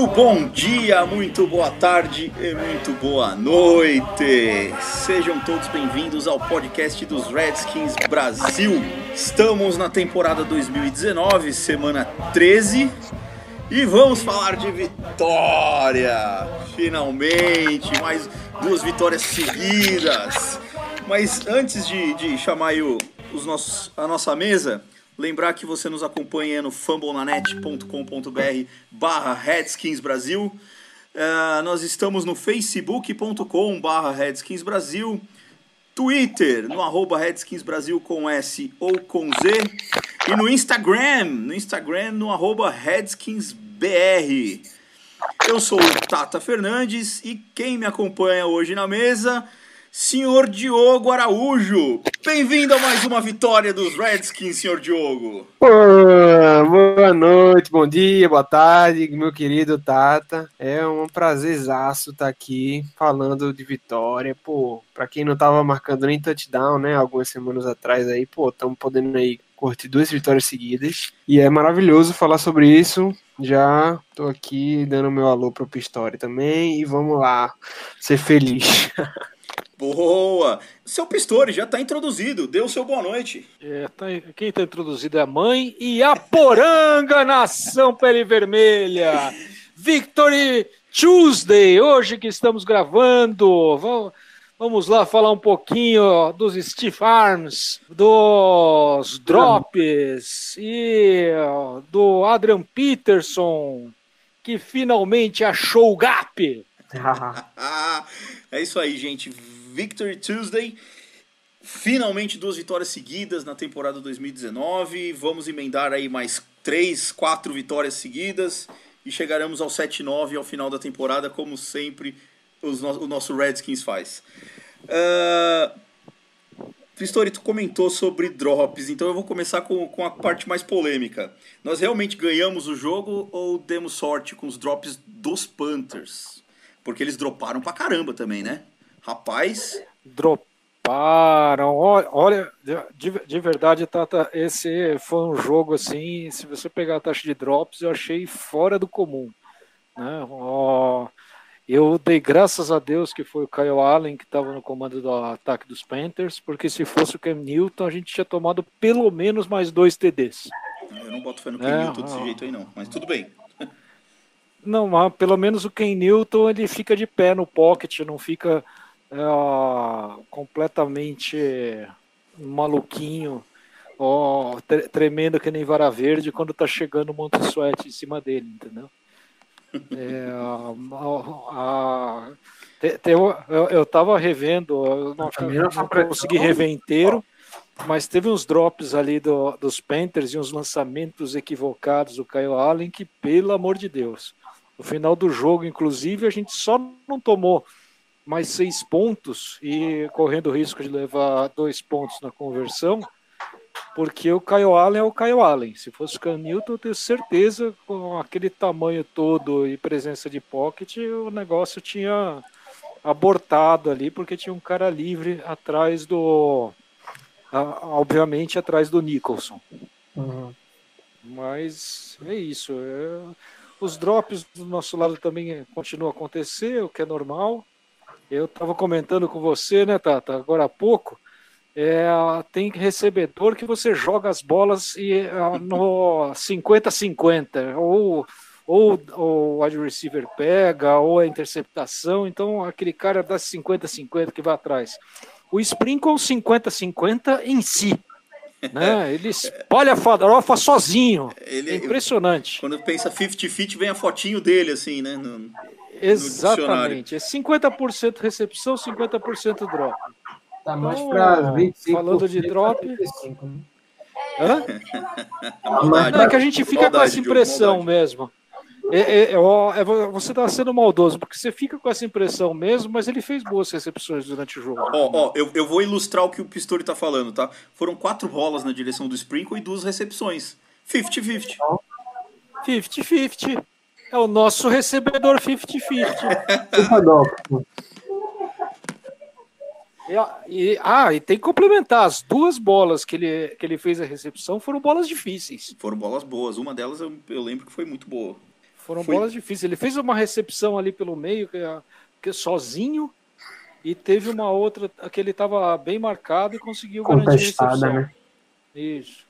Muito bom dia, muito boa tarde e muito boa noite. Sejam todos bem-vindos ao podcast dos Redskins Brasil. Estamos na temporada 2019, semana 13, e vamos falar de vitória. Finalmente, mais duas vitórias seguidas. Mas antes de, de chamar o, os nossos, a nossa mesa, Lembrar que você nos acompanha no fumblenanet.com.br barra Redskins Brasil. Uh, nós estamos no facebook.com barra Redskins Brasil. Twitter, no arroba Redskins Brasil com S ou com Z. E no Instagram, no Instagram, no arroba RedskinsBR. Eu sou o Tata Fernandes e quem me acompanha hoje na mesa senhor Diogo Araújo. Bem-vindo a mais uma vitória dos Redskins, senhor Diogo. boa noite, bom dia, boa tarde, meu querido Tata. É um prazerzaço estar aqui falando de vitória. Pô, pra quem não tava marcando nem touchdown, né, algumas semanas atrás aí, pô, estamos podendo aí curtir duas vitórias seguidas. E é maravilhoso falar sobre isso. Já tô aqui dando meu alô pro Pistori também e vamos lá ser feliz. Boa! Seu Pistori já está introduzido, deu seu boa noite. É, tá, quem está introduzido é a mãe e a Poranga Nação Pele Vermelha. Victory Tuesday, hoje que estamos gravando. Vamos, vamos lá falar um pouquinho dos Steve Arms, dos Drops e do Adrian Peterson, que finalmente achou o gap. é isso aí, gente Victory Tuesday. Finalmente duas vitórias seguidas na temporada 2019. Vamos emendar aí mais três, quatro vitórias seguidas e chegaremos ao 7-9 ao final da temporada, como sempre os no o nosso Redskins faz. Uh, Pistori, tu comentou sobre drops, então eu vou começar com, com a parte mais polêmica. Nós realmente ganhamos o jogo ou demos sorte com os drops dos Panthers? Porque eles droparam pra caramba também, né? Rapaz. Droparam. Olha, de, de verdade, Tata, esse foi um jogo assim. Se você pegar a taxa de drops, eu achei fora do comum. Né? Ó, eu dei graças a Deus que foi o Kyle Allen que estava no comando do ataque dos Panthers, porque se fosse o Cam Newton, a gente tinha tomado pelo menos mais dois TDs. Eu não boto fé no Cam é, Newton desse jeito aí, não, mas tudo bem. Não, mas pelo menos o Ken Newton ele fica de pé no pocket, não fica é, completamente maluquinho, ó, tremendo que nem vara verde quando tá chegando o Monte Sweat em cima dele, entendeu? É, a, a, te, te, eu, eu tava revendo, eu não, não consegui rever inteiro, mas teve uns drops ali do, dos Panthers e uns lançamentos equivocados do Kyle Allen que, pelo amor de Deus, no final do jogo, inclusive, a gente só não tomou mais seis pontos e correndo o risco de levar dois pontos na conversão, porque o Kyle Allen é o Kyle Allen. Se fosse o Cam Newton, eu tenho certeza, com aquele tamanho todo e presença de pocket, o negócio tinha abortado ali, porque tinha um cara livre atrás do. Obviamente, atrás do Nicholson. Uhum. Mas é isso. É... Os drops do nosso lado também continuam a acontecer, o que é normal. Eu estava comentando com você, né, Tata, agora há pouco. É, tem recebedor que você joga as bolas e, é, no 50-50, ou, ou o wide receiver pega, ou a interceptação, então aquele cara dá 50-50 que vai atrás. O Sprinkle 50-50 em si. Né? Ele espalha a farofa sozinho. Ele, é impressionante. Quando pensa 50-50, vem a fotinho dele, assim, né? No... Exatamente. É 50% recepção, 50% drop. Tá mais então, para 25%. Falando de drop. 35, né? Hã? Maldade, Não, é que a gente fica maldade, com essa impressão mesmo. É, é, é, você está sendo maldoso, porque você fica com essa impressão mesmo, mas ele fez boas recepções durante o jogo. Ó, ó, eu, eu vou ilustrar o que o Pistori está falando, tá? Foram quatro bolas na direção do Sprinkle e duas recepções. 50-50. 50-50. É o nosso recebedor 50-50. E, ah, e tem que complementar. As duas bolas que ele, que ele fez a recepção foram bolas difíceis. Foram bolas boas. Uma delas eu, eu lembro que foi muito boa. Foram foi... bolas difíceis. Ele fez uma recepção ali pelo meio, que, que sozinho, e teve uma outra que ele estava bem marcado e conseguiu garantir a recepção. Né? Isso.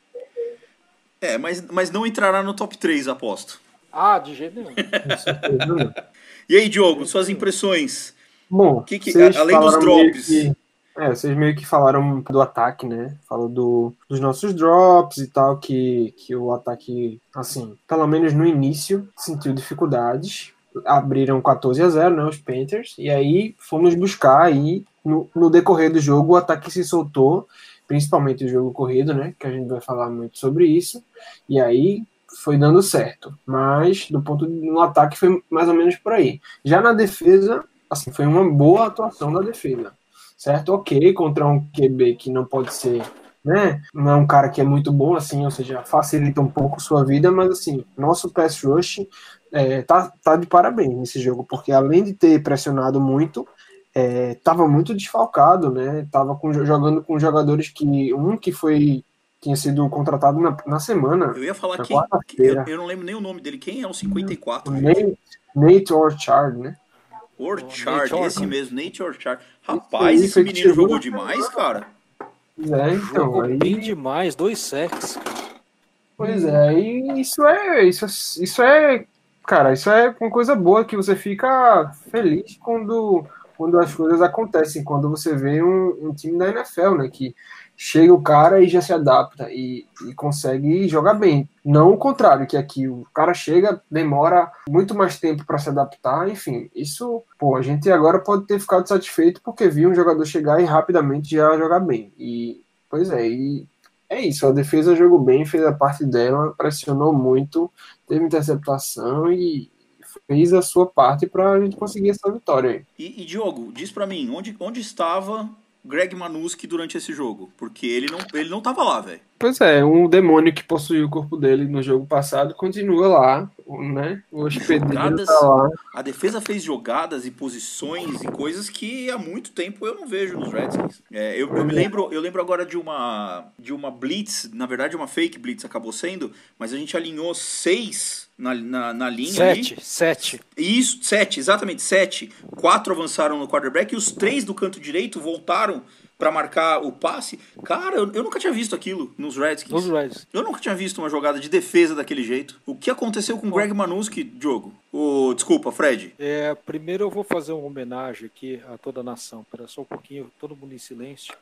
É, mas, mas não entrará no top 3, aposto. Ah, de jeito nenhum. e aí, Diogo, suas impressões? Bom, que que, além dos drops. Que, é, vocês meio que falaram do ataque, né? Falou do, dos nossos drops e tal, que, que o ataque, assim, pelo menos no início, sentiu dificuldades. Abriram 14 a 0, né? Os Panthers. E aí fomos buscar aí, no, no decorrer do jogo, o ataque se soltou principalmente o jogo corrido, né? Que a gente vai falar muito sobre isso. E aí foi dando certo. Mas do ponto de, no ataque foi mais ou menos por aí. Já na defesa, assim, foi uma boa atuação da defesa. Certo? Ok, contra um QB que não pode ser, né? Não é um cara que é muito bom, assim, ou seja, facilita um pouco sua vida, mas assim, nosso pass rush é, tá, tá de parabéns nesse jogo, porque além de ter pressionado muito, estava é, muito desfalcado, né? Tava com, jogando com jogadores que um que foi tinha sido contratado na, na semana. Eu ia falar quem, eu, eu, não lembro nem o nome dele. Quem é o 54? Nate, Nate Orchard, né? Orchard, oh, esse mesmo, Nate Orchard. Rapaz, esse menino jogou demais, cara. Pois é, então. Jogou aí... bem demais, dois sacks. Pois é, e isso é, isso, isso é, cara, isso é uma coisa boa que você fica feliz quando quando as coisas acontecem, quando você vê um, um, time da NFL, né, que chega o cara e já se adapta e, e, consegue jogar bem. Não o contrário, que aqui o cara chega, demora muito mais tempo para se adaptar, enfim, isso, pô, a gente agora pode ter ficado satisfeito porque viu um jogador chegar e rapidamente já jogar bem. E, pois é, e é isso, a defesa jogou bem, fez a parte dela, pressionou muito, teve interceptação e, fez a sua parte para a gente conseguir essa vitória aí. E, e Diogo, diz para mim, onde, onde estava Greg Manuski durante esse jogo? Porque ele não, ele não tava lá, velho. Pois é, um demônio que possuiu o corpo dele no jogo passado continua lá, né? O hospedeiro tá lá. A defesa fez jogadas e posições e coisas que há muito tempo eu não vejo nos Redskins. É, eu, eu me lembro, eu lembro agora de uma de uma blitz, na verdade uma fake blitz acabou sendo, mas a gente alinhou seis na, na, na linha. Sete, ali. sete. Isso, sete, exatamente, sete. Quatro avançaram no quarterback e os três do canto direito voltaram para marcar o passe. Cara, eu, eu, nunca tinha visto aquilo nos Redskins. Nos Redskins. Eu nunca tinha visto uma jogada de defesa daquele jeito. O que aconteceu com o Greg Manuski, Diogo? O, desculpa, Fred. É, primeiro eu vou fazer uma homenagem aqui a toda a nação. Espera só um pouquinho, todo mundo em silêncio.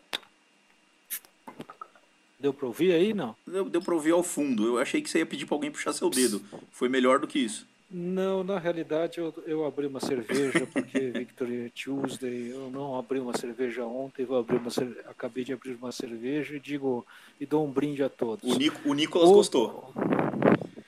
Deu pra ouvir aí, não? Deu, deu pra ouvir ao fundo. Eu achei que você ia pedir pra alguém puxar seu dedo. Foi melhor do que isso. Não, na realidade eu, eu abri uma cerveja porque Victory Tuesday, eu não abri uma cerveja ontem, eu abri uma acabei de abrir uma cerveja e digo e dou um brinde a todos. O, Nico, o Nicolas o, gostou.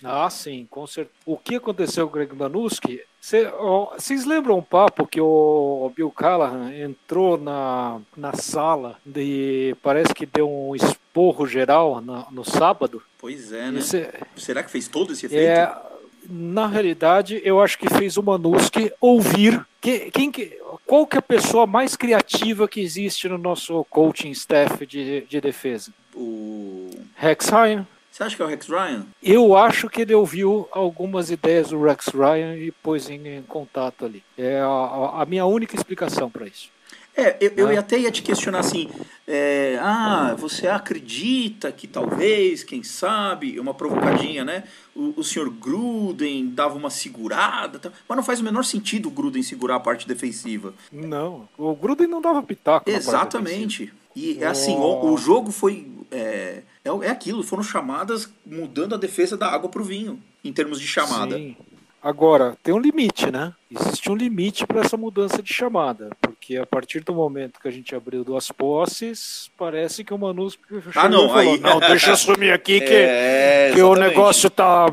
Ah, sim, com certeza. O que aconteceu com o Greg Manuski? Vocês lembram um papo que o Bill Callahan entrou na, na sala e parece que deu um esporro geral no, no sábado? Pois é, né? Esse, Será que fez todo esse efeito? É, na realidade, eu acho que fez o Manuski ouvir que, quem que, qual que é a pessoa mais criativa que existe no nosso coaching staff de, de defesa? O Rex Ryan. Você acha que é o Rex Ryan? Eu acho que ele ouviu algumas ideias do Rex Ryan e pôs em, em contato ali. É a, a minha única explicação para isso. É, eu, eu até ia te questionar assim, é, ah, você acredita que talvez, quem sabe, uma provocadinha, né? O, o senhor Gruden dava uma segurada, tá? mas não faz o menor sentido o Gruden segurar a parte defensiva. Não, o Gruden não dava pitaco. Exatamente. E é assim, o, o, jogo foi. É, é, é aquilo, foram chamadas mudando a defesa da água para o vinho, em termos de chamada. Sim. Agora, tem um limite, né? Existe um limite para essa mudança de chamada, porque a partir do momento que a gente abriu duas posses, parece que o Manus ah, não, falou, aí... não, deixa eu assumir aqui que, é, que o negócio tá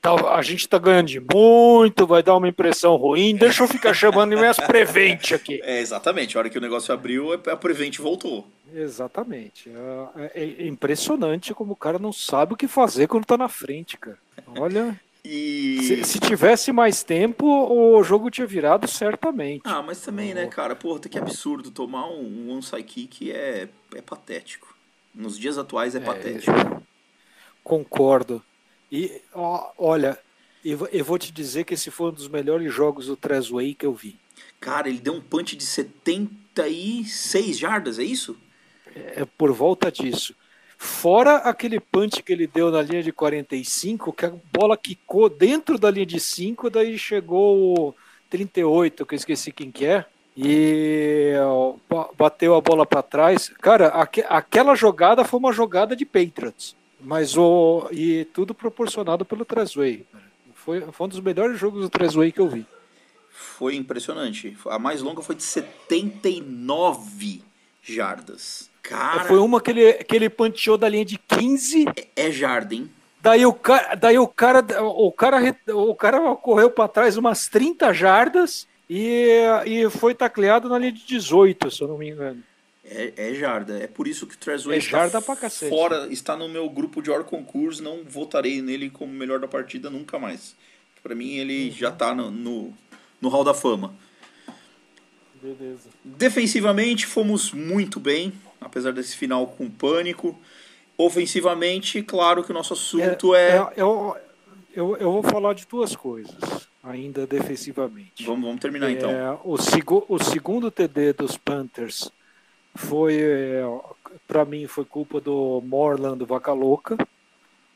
tá, a gente tá ganhando de muito, vai dar uma impressão ruim, deixa eu ficar chamando minhas Prevent aqui. É, exatamente. A hora que o negócio abriu, a Prevent voltou. Exatamente. É, é, é impressionante como o cara não sabe o que fazer quando tá na frente, cara. Olha. E... Se, se, tivesse mais tempo, o jogo tinha virado certamente. Ah, mas também, né, cara? Porra, que absurdo. Tomar um, um onside kick é, é patético. Nos dias atuais é, é patético. Concordo. E, ó, olha, eu, eu vou te dizer que esse foi um dos melhores jogos do Trezway que eu vi. Cara, ele deu um punch de 76 jardas, é isso? É por volta disso. Fora aquele punch que ele deu na linha de 45, que a bola quicou dentro da linha de 5, daí chegou o 38, que eu esqueci quem que é, e bateu a bola para trás. Cara, aqu aquela jogada foi uma jogada de Patriots, mas o e tudo proporcionado pelo Trezway. Foi, foi um dos melhores jogos do Trezway que eu vi. Foi impressionante. A mais longa foi de 79 jardas. Cara. Foi uma que ele, que ele panteou da linha de 15. É, é Jardim. Daí o cara, daí o cara, o cara, o cara correu para trás umas 30 jardas e, e foi tacleado na linha de 18, se eu não me engano. É, é jarda. É por isso que o Trezway é está fora, está no meu grupo de Or Concurs. Não votarei nele como melhor da partida nunca mais. Para mim, ele uhum. já está no, no, no Hall da Fama. Beleza. Defensivamente, fomos muito bem apesar desse final com pânico. Ofensivamente, claro que o nosso assunto é. é... é eu, eu, eu vou falar de duas coisas, ainda defensivamente. Vamos, vamos terminar então. É, o, seg o segundo TD dos Panthers foi, é, para mim, foi culpa do Morland Vaca Louca.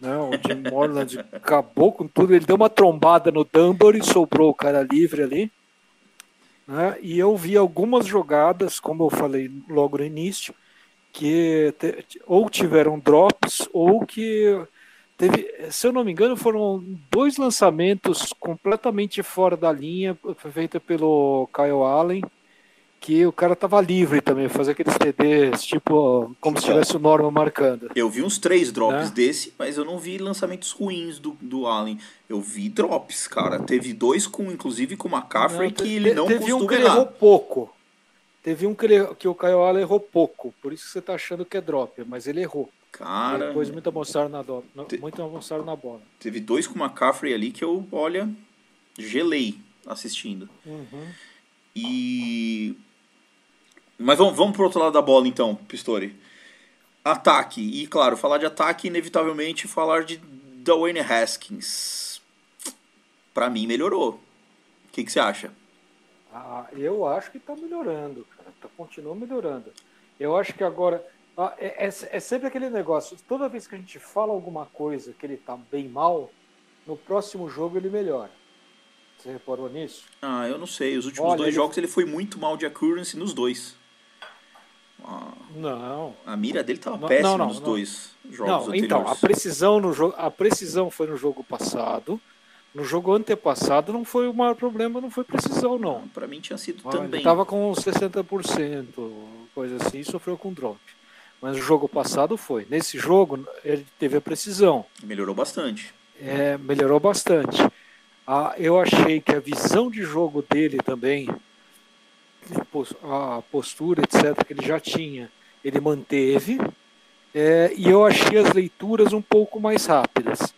Né? O Jim Morland acabou com tudo. Ele deu uma trombada no Dunbar e sobrou o cara livre ali. Né? E eu vi algumas jogadas, como eu falei logo no início, que ou tiveram drops ou que teve, se eu não me engano, foram dois lançamentos completamente fora da linha, feita pelo Kyle Allen, que o cara tava livre também, fazer aqueles TDs, tipo, como então, se tivesse o Norma marcando. Eu vi uns três drops né? desse, mas eu não vi lançamentos ruins do, do Allen. Eu vi drops, cara. Teve dois com, inclusive, com o McCaffrey, não, que ele não teve um que ele errou pouco. Teve um que, ele, que o Caio Allen errou pouco, por isso que você tá achando que é drop, mas ele errou. Cara. Depois muito avançaram na, do... te... muito avançaram na bola. Teve dois com o McCaffrey ali que eu, olha, gelei assistindo. Uhum. E. Mas vamos, vamos pro outro lado da bola então, Pistori. Ataque. E claro, falar de ataque, inevitavelmente falar de Dwayne Haskins. Para mim melhorou. O que, que você acha? Ah, eu acho que está melhorando, cara. Tá, continua melhorando. Eu acho que agora. Ah, é, é, é, sempre aquele negócio. Toda vez que a gente fala alguma coisa que ele está bem mal, no próximo jogo ele melhora. Você reparou nisso? Ah, eu não sei. Os últimos Olha, dois ele... jogos ele foi muito mal de accuracy nos dois. Ah, não. A mira dele estava péssima não, não, nos não. dois jogos não, anteriores. Então, a precisão, no jogo, a precisão foi no jogo passado. No jogo antepassado não foi o maior problema, não foi precisão, não. Para mim tinha sido ah, também. Ele tava com 60%, coisa assim, e sofreu com drop. Mas o jogo passado foi. Nesse jogo, ele teve a precisão. Melhorou bastante. É, melhorou bastante. Ah, eu achei que a visão de jogo dele também, a postura, etc., que ele já tinha, ele manteve. É, e eu achei as leituras um pouco mais rápidas.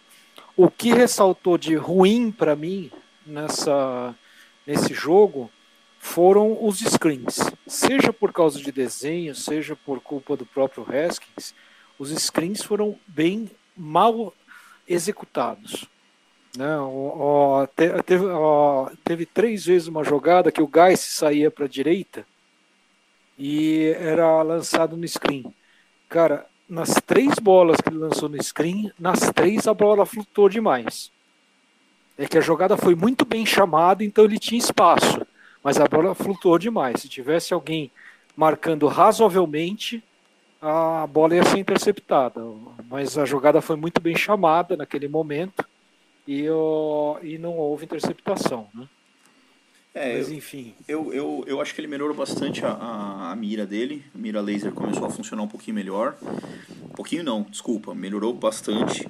O que ressaltou de ruim para mim nessa, nesse jogo foram os screens. Seja por causa de desenho, seja por culpa do próprio Haskins, os screens foram bem mal executados. Né? O, teve, teve, três vezes uma jogada que o Guy saía para a direita e era lançado no screen. Cara, nas três bolas que ele lançou no screen, nas três a bola flutuou demais. É que a jogada foi muito bem chamada, então ele tinha espaço, mas a bola flutuou demais. Se tivesse alguém marcando razoavelmente, a bola ia ser interceptada. Mas a jogada foi muito bem chamada naquele momento e, e não houve interceptação. Né? É, Mas enfim. Eu, eu, eu acho que ele melhorou bastante a, a, a, mira dele. A mira laser começou a funcionar um pouquinho melhor. Um pouquinho não, desculpa, melhorou bastante.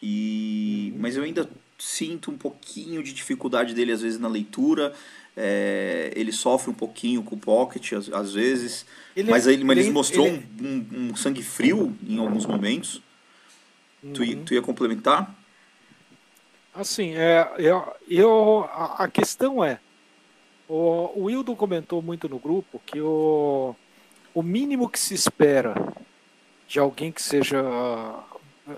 E mas eu ainda sinto um pouquinho de dificuldade dele às vezes na leitura. É, ele sofre um pouquinho com o pocket às, às vezes, ele, mas ele, ele, ele mostrou ele... um, um, um, sangue frio em alguns momentos. Uhum. Tu, tu ia complementar? Assim, é, eu, eu, a, a questão é, o, o Wildo comentou muito no grupo que o, o mínimo que se espera de alguém que seja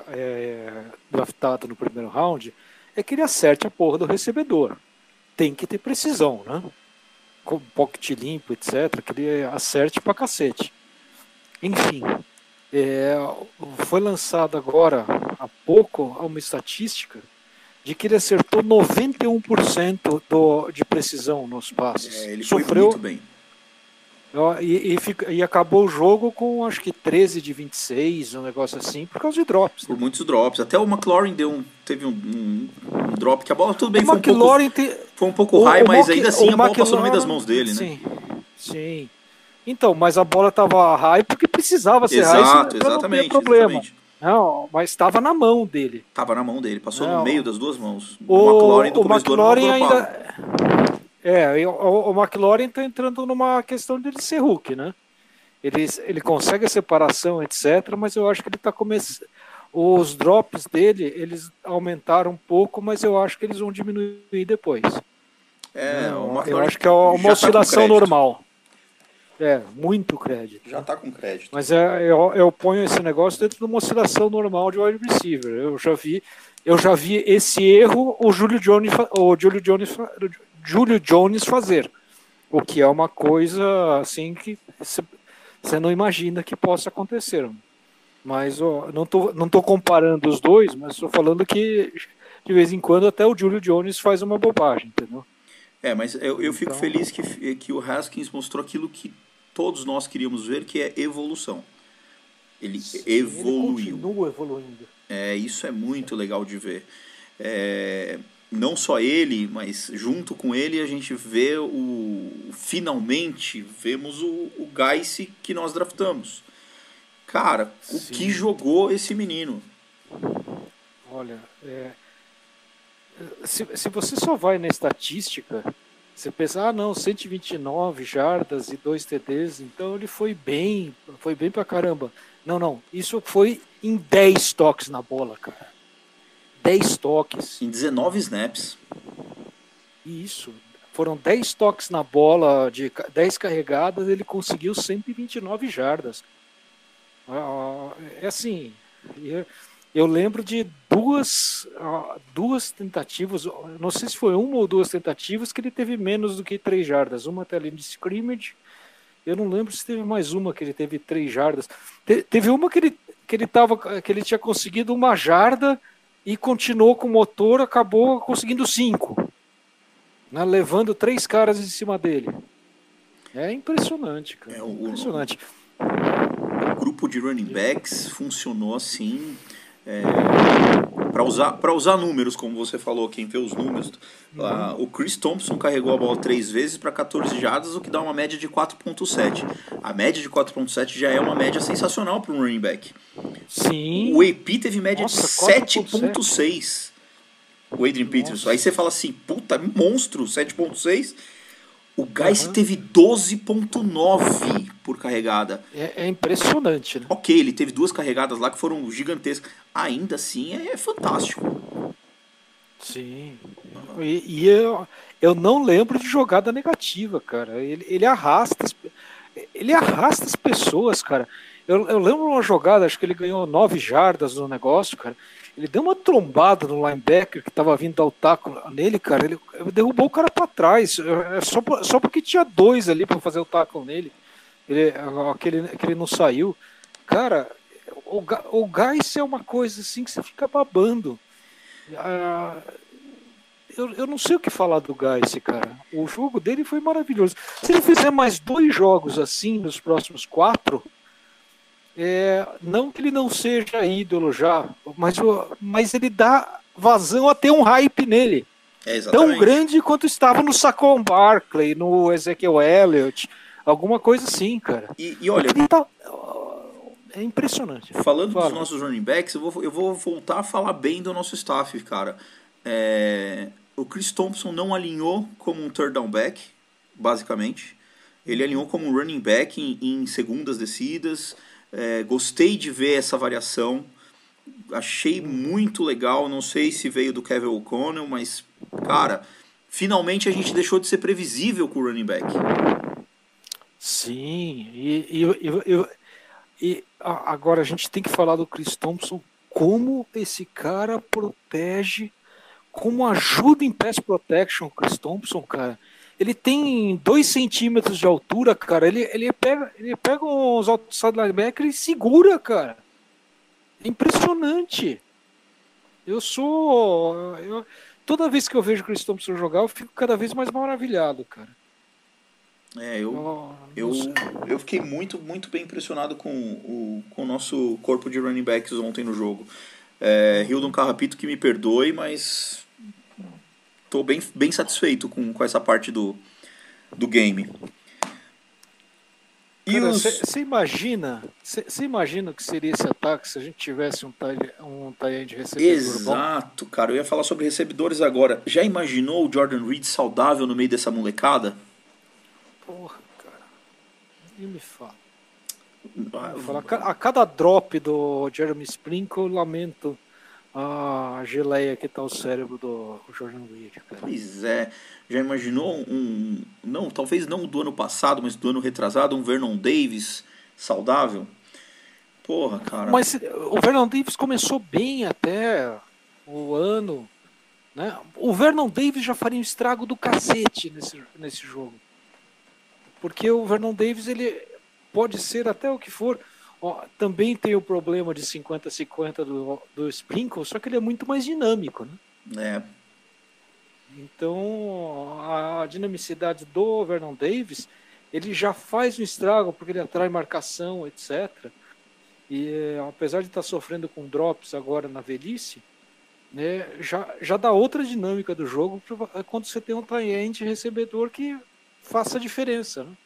é, draftado no primeiro round é que ele acerte a porra do recebedor tem que ter precisão, né? Com pocket limpo, etc. Que ele acerte pra cacete. Enfim, é, foi lançada agora, há pouco, uma estatística de que ele acertou 91% do, de precisão nos passes. É, ele Sofreu, muito bem. E, e, fica, e, acabou o jogo com acho que 13 de 26, um negócio assim, por causa de drops. Por muitos drops. Até o McLaurin deu um, teve um, um, um drop que a bola tudo bem, foi um, pouco, te... foi um pouco o, high, o mas ainda assim a bola passou no meio das mãos dele, sim, né? Sim. Então, mas a bola estava high porque precisava ser Exato, high. Exato, exatamente. problema. Exatamente. Não, mas estava na mão dele. Estava na mão dele, passou não. no meio das duas mãos. O, o McLaurin do o McLaurin ainda. É, o, o McLaurin está entrando numa questão de ser Hulk, né? Ele, ele consegue a separação, etc., mas eu acho que ele está começando. Os drops dele, eles aumentaram um pouco, mas eu acho que eles vão diminuir depois. É, eu acho que é uma tá oscilação tá normal. É, muito crédito. Já está com crédito. Mas é, eu, eu ponho esse negócio dentro de uma oscilação normal de wide receiver. Eu já vi, eu já vi esse erro o Júlio Jones, o Júlio Jones, Júlio Jones fazer. O que é uma coisa assim que você não imagina que possa acontecer. Mas ó, não tô, não tô comparando os dois, mas estou falando que de vez em quando até o Julio Jones faz uma bobagem, entendeu? É, mas eu, eu fico então... feliz que, que o Haskins mostrou aquilo que todos nós queríamos ver, que é evolução. Ele Sim, evoluiu. Ele continua evoluindo. É, isso é muito legal de ver. É, não só ele, mas junto com ele a gente vê o. Finalmente vemos o, o que nós draftamos. Cara, Sim. o que jogou esse menino? Olha, é, se, se você só vai na estatística, você pensa, ah não, 129 jardas e 2 TDs, então ele foi bem, foi bem pra caramba. Não, não, isso foi em 10 toques na bola, cara. 10 toques. Em 19 snaps. Isso. Foram 10 toques na bola, de 10 carregadas, ele conseguiu 129 jardas. Ah, é assim, eu lembro de duas, duas tentativas, não sei se foi uma ou duas tentativas, que ele teve menos do que 3 jardas. Uma até ali de scrimmage, eu não lembro se teve mais uma que ele teve 3 jardas. teve uma que ele, que, ele tava, que ele tinha conseguido uma jarda e continuou com o motor, acabou conseguindo cinco, né, levando três caras em cima dele. É impressionante, cara. É, o, impressionante. O grupo de running backs funcionou assim é, para usar, para usar números, como você falou, quem vê os números, uhum. o Chris Thompson carregou a bola três vezes para 14 jardas, o que dá uma média de 4.7. A média de 4.7 já é uma média sensacional para um running back. Sim. O AP teve média Nossa, de 7.6. O Adrian Peterson. Aí você fala assim, puta, monstro, 7.6. O Gais uhum. teve 12.9 por carregada. É, é, impressionante, né? Ok, ele teve duas carregadas lá que foram gigantescas. Ainda assim é, é fantástico. Sim. E, e, eu, eu não lembro de jogada negativa, cara. Ele, ele arrasta as, ele arrasta as pessoas, cara. Eu, eu lembro uma jogada, acho que ele ganhou nove jardas no negócio, cara. Ele deu uma trombada no linebacker que tava vindo dar o taco nele, cara. Ele derrubou o cara para trás. É só, só porque tinha dois ali para fazer o taco nele. Ele, aquele, aquele não saiu. Cara, o, o gás é uma coisa assim que você fica babando. Ah, eu, eu não sei o que falar do Gás, cara. O jogo dele foi maravilhoso. Se ele fizer mais dois jogos assim nos próximos quatro, é, não que ele não seja ídolo já, mas, mas ele dá vazão a ter um hype nele. É tão grande quanto estava no Saquon Barkley, no Ezekiel Elliott, alguma coisa assim, cara. E, e olha. Tá, é impressionante. Falando Fala. dos nossos running backs, eu vou, eu vou voltar a falar bem do nosso staff, cara. É, o Chris Thompson não alinhou como um third down back, basicamente. Ele alinhou como um running back em, em segundas descidas. É, gostei de ver essa variação. Achei muito legal. Não sei se veio do Kevin O'Connell, mas, cara, finalmente a gente deixou de ser previsível com o running back. Sim, e, e, e, e agora a gente tem que falar do Chris Thompson, como esse cara protege, como ajuda em pass protection o Chris Thompson, cara. Ele tem dois centímetros de altura, cara. Ele, ele, pega, ele pega os outside linebackers e segura, cara. É impressionante. Eu sou. Eu, toda vez que eu vejo o Chris Thompson jogar, eu fico cada vez mais maravilhado, cara. É, eu, eu, eu fiquei muito, muito bem impressionado com o, com o nosso corpo de running backs ontem no jogo. É, Hildon Carrapito que me perdoe, mas estou bem, bem satisfeito com, com essa parte do, do game. Você os... imagina, você imagina o que seria esse ataque se a gente tivesse um tie, um tie de recebedor Exato, bom? cara. Eu ia falar sobre recebedores agora. Já imaginou o Jordan Reed saudável no meio dessa molecada? Porra, cara. Nem me fala. Me fala. A cada drop do Jeremy Sprinkle, eu lamento a geleia que tá o cérebro do Jordan Reed. Cara. Pois é. Já imaginou um. Não, talvez não do ano passado, mas do ano retrasado, um Vernon Davis saudável? Porra, cara. Mas o Vernon Davis começou bem até o ano. Né? O Vernon Davis já faria um estrago do cacete nesse, nesse jogo. Porque o Vernon Davis ele pode ser até o que for. Também tem o problema de 50-50 do, do Sprinkle, só que ele é muito mais dinâmico. Né? É. Então a, dinamicidade do Vernon Davis ele já faz um estrago porque ele atrai marcação, etc. E apesar de estar sofrendo com drops agora na velhice, né, já, já dá outra dinâmica do jogo quando você tem um tie recebedor que faça a diferença. Né?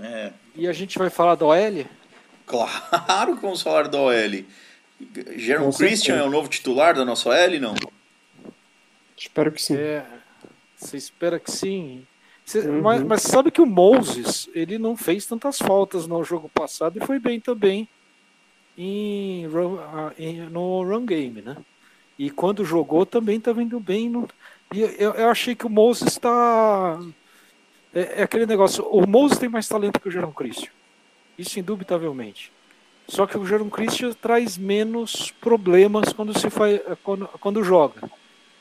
É. E a gente vai falar da OL? Claro que vamos falar da OL. Jerome Christian é o novo titular da nossa OL, não? Espero que sim. É, você espera que sim. Você, uhum. mas, mas, sabe que o Moses ele não fez tantas faltas no jogo passado e foi bem também em, em no run game, né? E quando jogou também está vindo bem. No, e eu, eu achei que o Moses está é, é, aquele negócio. O Moses tem mais talento que o Jerome Christian. Isso indubitavelmente. Só que o Jerome Christian traz menos problemas quando se faz, quando, quando joga,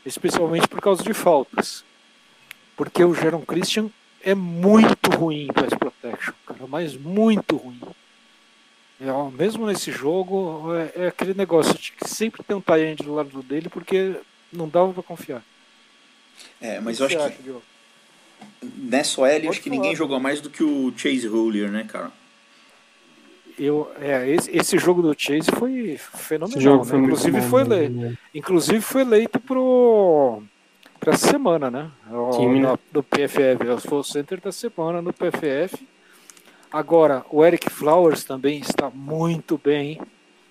especialmente por causa de faltas. Porque o Jerome Christian é muito ruim em pass protection, cara, mas muito ruim. É, mesmo nesse jogo, é, é, aquele negócio de que sempre tem um tie do lado dele, porque não dava para confiar. É, mas eu acho que. Diogo? Nessa OL, acho que ninguém jogou mais do que o Chase Hollier, né, cara? Eu, é, esse, esse jogo do Chase foi fenomenal. Né? Foi inclusive, foi bom, eleito, né? inclusive foi eleito pro para essa semana, né? O, Time, né? do PFF, foi o center da semana no PFF. Agora, o Eric Flowers também está muito bem.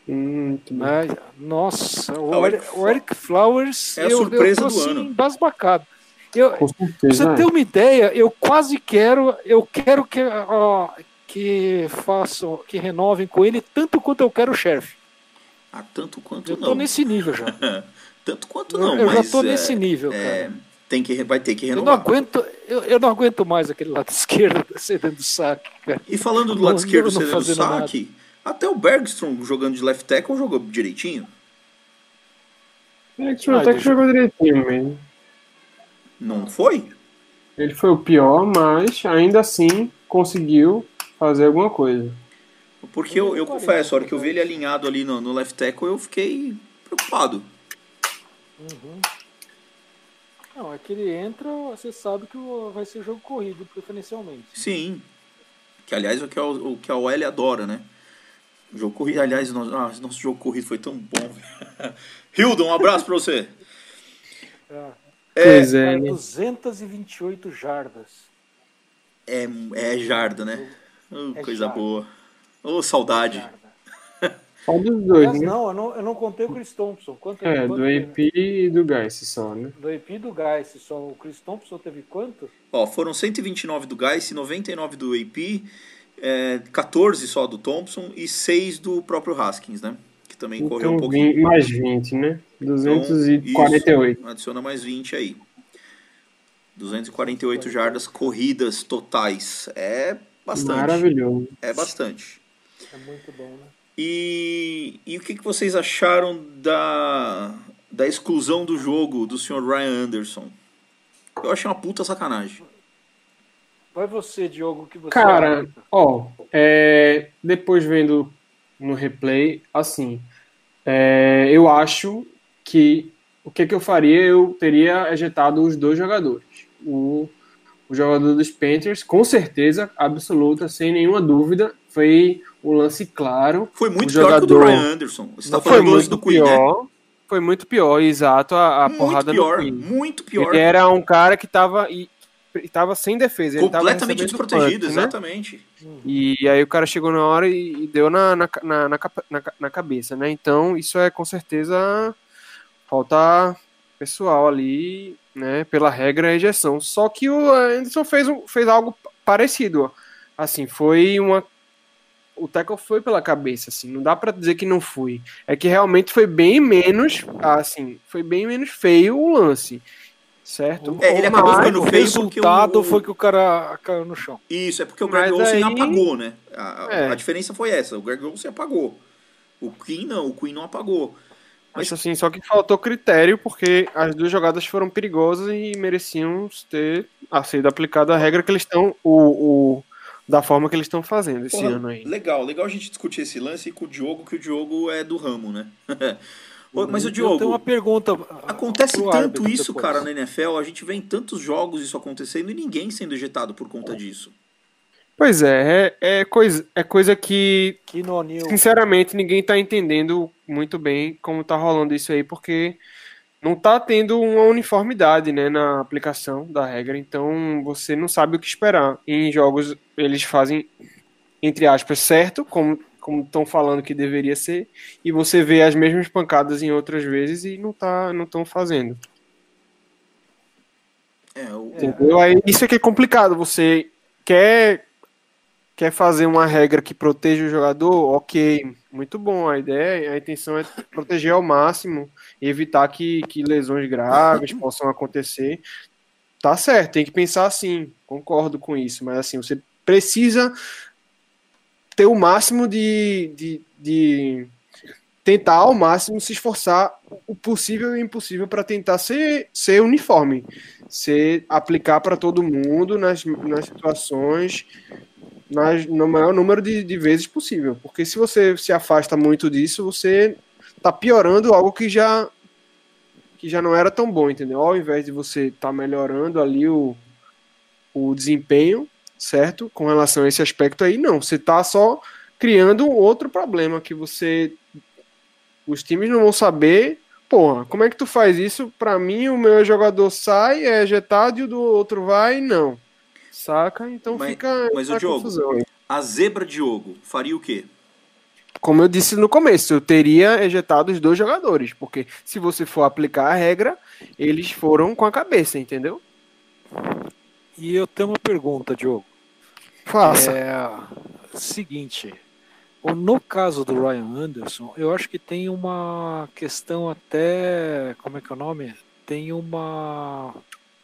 Muito né? Nossa, o, o, Eric, o, Eric, Flowers é a eu, surpresa eu tô, do assim, ano. Embasbacado. Eu, certeza, você ter uma ideia, eu quase quero, eu quero que, ó, que façam, que renovem com ele tanto quanto eu quero o Sheriff. Ah, tanto quanto eu não. Eu tô nesse nível já. tanto quanto não, eu, eu já tô é, nesse nível, é, cara. Tem que, vai ter que renovar. Eu não aguento, eu, eu não aguento mais aquele lado esquerdo cedendo saque, cara. E falando do lado esquerdo cedendo saque, nada. até o Bergstrom jogando de left tackle jogou direitinho. Bergstrom ah, até que jogou direitinho mesmo. Não foi? Ele foi o pior, mas ainda assim conseguiu fazer alguma coisa. Porque eu, eu confesso, a hora que eu vi ele alinhado ali no, no left tackle, eu fiquei preocupado. Uhum. Não, é que ele entra, você sabe que vai ser jogo corrido, preferencialmente. Sim. Que aliás é o que a, o que a OL adora, né? O jogo corrido, aliás, nosso, ah, nosso jogo corrido foi tão bom. Hildon, um abraço pra você. É. É, é, 228 jardas. É, é jarda, né? Oh, é coisa jarda. boa. Ô, oh, saudade. Só dos dois, Aliás, né? não, eu não, eu não contei o Chris Thompson. Quanto, É, quanto do AP e do Guys só, né? Do AP e do Geis. Só o Chris Thompson teve quanto? Ó, foram 129 do Geis, 99 do AP, é, 14 só do Thompson e 6 do próprio Haskins, né? Que também correu um Então, pouquinho. 20, mais 20, né? Então, 248. isso, adiciona mais 20 aí. 248 jardas corridas totais. É bastante. Maravilhoso. É bastante. É muito bom, né? E, e o que, que vocês acharam da, da exclusão do jogo do Sr. Ryan Anderson? Eu achei uma puta sacanagem. Vai você, Diogo, o que você Cara, acha? ó, é, depois vendo no replay, assim, é, eu acho que o que, que eu faria? Eu teria ejetado os dois jogadores. O, o jogador dos Panthers, com certeza, absoluta, sem nenhuma dúvida, foi um lance claro. Foi muito O pior que o do jogador- Ryan Anderson. Você tá Foi falando hoje muito do Queen, né? pior. Foi muito pior, exato, a, a Muito porrada pior, no Queen. muito pior. Ele era um cara que tava, e, tava sem defesa. Completamente desprotegido, né? exatamente. E aí o cara chegou na hora e, e deu na, na, na, na, na cabeça, né? Então isso é com certeza falta pessoal ali, né? Pela regra, a ejeção. Só que o Anderson fez, um- fez algo parecido. Assim, foi uma. O tackle foi pela cabeça, assim, não dá pra dizer que não foi. É que realmente foi bem menos, assim, foi bem menos feio o lance, certo? É, ele acabou ficando o feio resultado o- foi que o cara caiu no chão. Isso, é porque o Greg Olsen aí- apagou, né? A, a- É. a diferença foi essa. O Greg Olsen apagou. O Queen não, o Queen não apagou. Mas assim, só que faltou critério, porque as duas jogadas foram perigosas e mereciam ter ah, sido aplicada a regra que eles estão. O, o- da forma que eles estão fazendo esse Porra, ano aí. Legal, legal a gente discutir esse lance com o Diogo, que o Diogo é do ramo, né? Mas o Eu tenho uma Diogo, pergunta. acontece tanto isso, depois. cara, na NFL, a gente vê em tantos jogos isso acontecendo e ninguém sendo ejetado por conta disso. Pois é, é, é coisa, é coisa que, Que sinceramente, ninguém tá entendendo muito bem como tá rolando isso aí, porque não tá tendo uma uniformidade né, na aplicação da regra, então você não sabe o que esperar. Em jogos eles fazem, entre aspas, certo, como como estão falando que deveria ser, e você vê as mesmas pancadas em outras vezes e não tá não estão fazendo. É, o, Entendeu? Aí, isso é que é complicado. Você quer, quer fazer uma regra que proteja o jogador? Ok, muito bom. A ideia, a intenção é proteger ao máximo e evitar que, que lesões graves possam acontecer. Tá certo, tem que pensar assim. Concordo com isso, mas assim, você precisa ter o máximo de, de, de tentar ao máximo se esforçar o possível e o impossível para tentar ser, ser uniforme ser aplicar para todo mundo nas, nas situações nas, no maior número de, de vezes possível. Porque se você se afasta muito disso, você tá piorando algo que já que já não era tão bom, entendeu? Ao invés de você estar tá melhorando ali o, o desempenho, certo? Com relação a esse aspecto aí, não. Você tá só criando outro problema que você os times não vão saber Porra, como é que tu faz isso? Pra mim, o meu jogador sai, é ejetado e o do outro vai, não. Saca? Então Mas- fica mas o Diogo- confusão a zebra Diogo faria o quê? Como eu disse no começo, eu teria ejetado os dois jogadores, porque se você for aplicar a regra, eles foram com a cabeça, entendeu? E eu tenho uma pergunta, Diogo. Faça. É seguinte, no caso do Ryan Anderson, eu acho que tem uma questão até, como é que é o nome? Tem uma,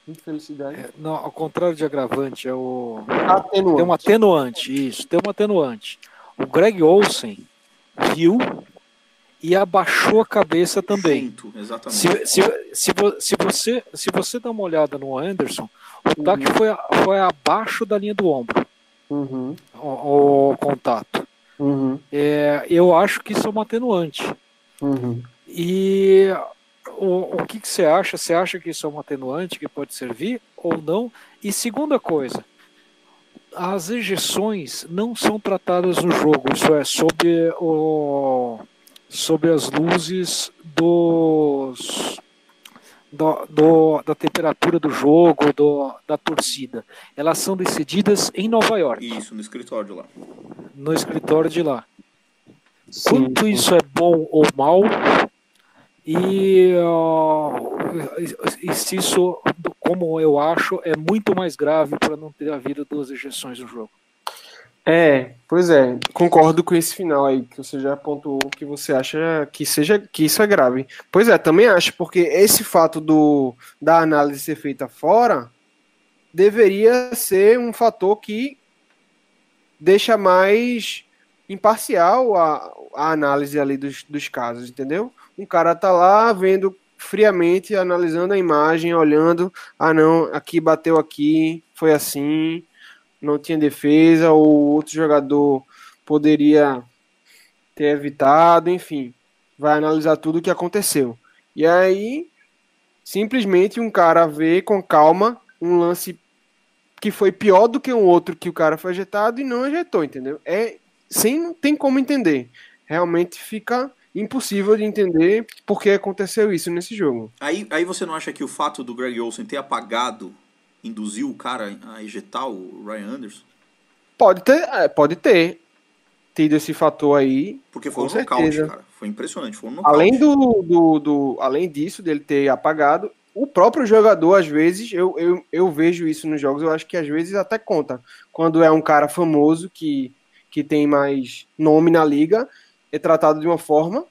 Infelicidade. é, não, ao contrário de agravante, é o Atenuante. tem uma atenuante, isso, tem uma atenuante. O Greg Olsen viu e abaixou a cabeça também. Junto, exatamente. Se, se, se, se você, se você dá uma olhada no Anderson, o taque foi, a- foi abaixo da linha do ombro, Uhum, o, o contato. uhum, É, eu acho que isso é uma atenuante. uhum. E o, o que, que você acha? Você acha que isso é um atenuante que pode servir ou não? E segunda coisa, as ejeções não são tratadas no jogo, isso é sobre, o, sobre as luzes dos. Do, do- da temperatura do jogo, do, da torcida. Elas são decididas em Nova York Isso, no escritório lá. no escritório de lá. sim, quanto isso é bom ou mal e, e se isso, como eu acho, é muito mais grave para não ter havido duas ejeções no jogo. É, pois é, concordo com esse final aí, que você já apontou que você acha que seja que isso é grave. Pois é, também acho, porque esse fato do da análise ser feita fora deveria ser um fator que deixa mais imparcial a, a análise ali dos, dos casos, entendeu? Um cara tá lá vendo friamente, analisando a imagem, olhando, ah não, aqui bateu aqui, foi assim, não tinha defesa, ou outro jogador poderia ter evitado, enfim, vai analisar tudo o que aconteceu. E aí, simplesmente um cara vê com calma um lance que foi pior do que um outro que o cara foi ejetado e não ejetou, entendeu? É sem tem como entender. Realmente fica impossível de entender por que aconteceu isso nesse jogo. Aí, aí você não acha que o fato do Greg Olsen ter apagado induziu o cara a ejetar o Ryan Anderson? Pode ter, é, pode ter tido esse fator aí. Porque foi um nocaute, cara. Foi impressionante, foi um nocaute. Além, do, do, do, além disso, dele ter apagado, o próprio jogador, às vezes, eu, eu, eu vejo isso nos jogos, eu acho que às vezes até conta. Quando é um cara famoso que, que tem mais nome na liga, é tratado de uma forma,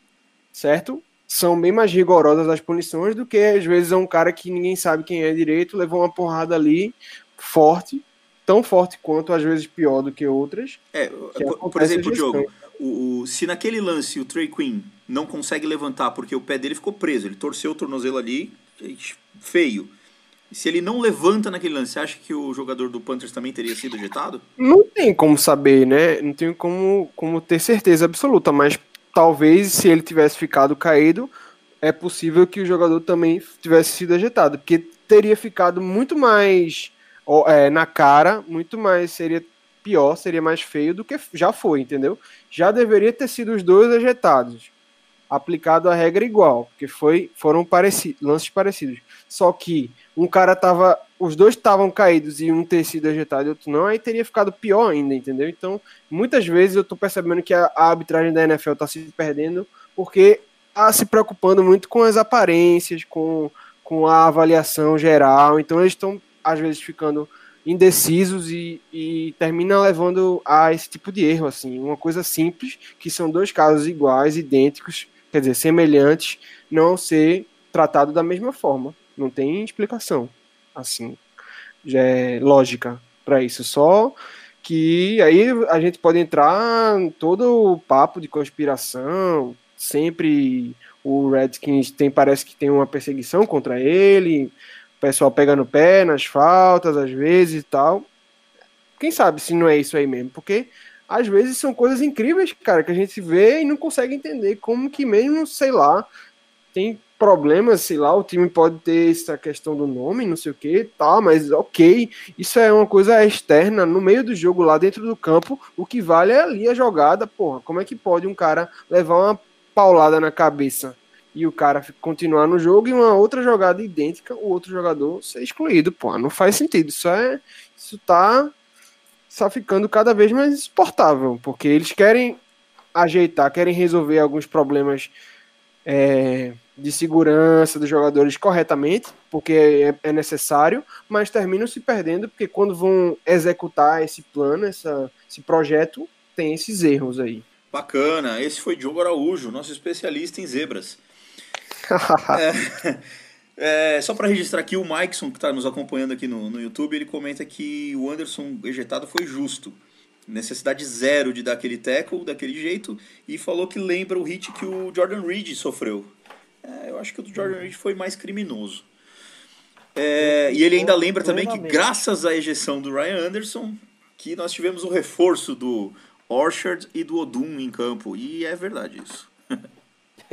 certo? São bem mais rigorosas as punições do que às vezes é um cara que ninguém sabe quem é direito, levou uma porrada ali forte, tão forte quanto, às vezes pior do que outras. É, por, por exemplo, Diogo, o, o, se naquele lance o Trey Queen não consegue levantar porque o pé dele ficou preso, ele torceu o tornozelo ali, feio. Se ele não levanta naquele lance, você acha que o jogador do Panthers também teria sido ejetado? Não tem como saber, né? Não tem como, como ter certeza absoluta, mas talvez se ele tivesse ficado caído, é possível que o jogador também tivesse sido ejetado, porque teria ficado muito mais é, na cara, muito mais seria pior, seria mais feio do que já foi, entendeu? Já deveria ter sido os dois ejetados aplicado a regra igual, porque foi, foram parecidos, lances parecidos. Só que um cara tava. Os dois estavam caídos e um ter sido ejetado e outro não, aí teria ficado pior ainda, entendeu? Então, muitas vezes eu tô percebendo que a, a arbitragem da NFL tá se perdendo porque tá se preocupando muito com as aparências, com, com a avaliação geral. Então eles estão, às vezes, ficando indecisos e, e termina levando a esse tipo de erro, assim, uma coisa simples, que são dois casos iguais, idênticos, quer dizer, semelhantes, não ser tratado da mesma forma. Não tem explicação, assim, é lógica para isso. Só que aí a gente pode entrar em todo o papo de conspiração, sempre o Redskins tem parece que tem uma perseguição contra ele, o pessoal pega no pé nas faltas às vezes e tal. Quem sabe se não é isso aí mesmo, porque às vezes são coisas incríveis, cara, que a gente vê e não consegue entender como que mesmo, sei lá, tem problemas, sei lá, o time pode ter essa questão do nome, não sei o que, tá, mas ok, isso é uma coisa externa, no meio do jogo, lá dentro do campo, o que vale é ali a jogada, porra, como é que pode um cara levar uma paulada na cabeça e o cara continuar no jogo e uma outra jogada idêntica, o outro jogador ser excluído, porra, não faz sentido, isso é, isso tá está ficando cada vez mais insuportável, porque eles querem ajeitar, querem resolver alguns problemas é, de segurança dos jogadores corretamente, porque é, é, necessário, mas terminam se perdendo porque quando vão executar esse plano, essa, esse projeto, tem esses erros aí. Bacana, esse foi Diogo Araújo, nosso especialista em zebras. é, é, só para registrar aqui, o Mikeson, que está nos acompanhando aqui no, no YouTube, ele comenta que o Anderson ejetado foi justo. Necessidade zero de dar aquele tackle daquele jeito e falou que lembra o hit que o Jordan Reed sofreu. É, eu acho que o do Jordan Reed foi mais criminoso. É, e ele ainda lembra também que graças à ejeção do Ryan Anderson, que nós tivemos o reforço do Orchard e do Odum em campo. E é verdade isso.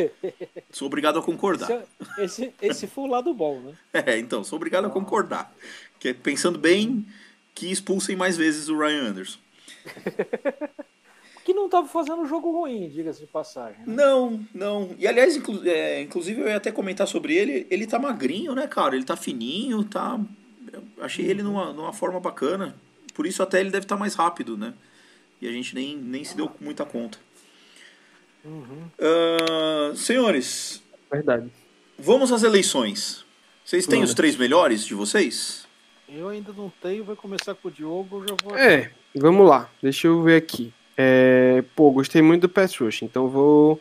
Sou obrigado a concordar. Esse, esse, esse foi o lado bom, né? É, então, sou obrigado a concordar. Que é, pensando bem, que expulsem mais vezes o Ryan Anderson. que não estava fazendo um jogo ruim, diga-se de passagem. Né? Não, não. E aliás, inclu é, inclusive eu ia até comentar sobre ele. Ele tá magrinho, né, cara? Ele tá fininho, tá. Eu achei ele numa, numa forma bacana. Por isso até ele deve estar tá mais rápido, né? E a gente nem, nem se deu muita conta. Uh, senhores, Verdade. vamos às eleições. Vocês têm Vamos. os três melhores de vocês? Eu ainda não tenho, vai começar com o Diogo, eu já vou. É, vamos lá. Deixa eu ver aqui. É, pô, gostei muito do Pass Rush, então vou,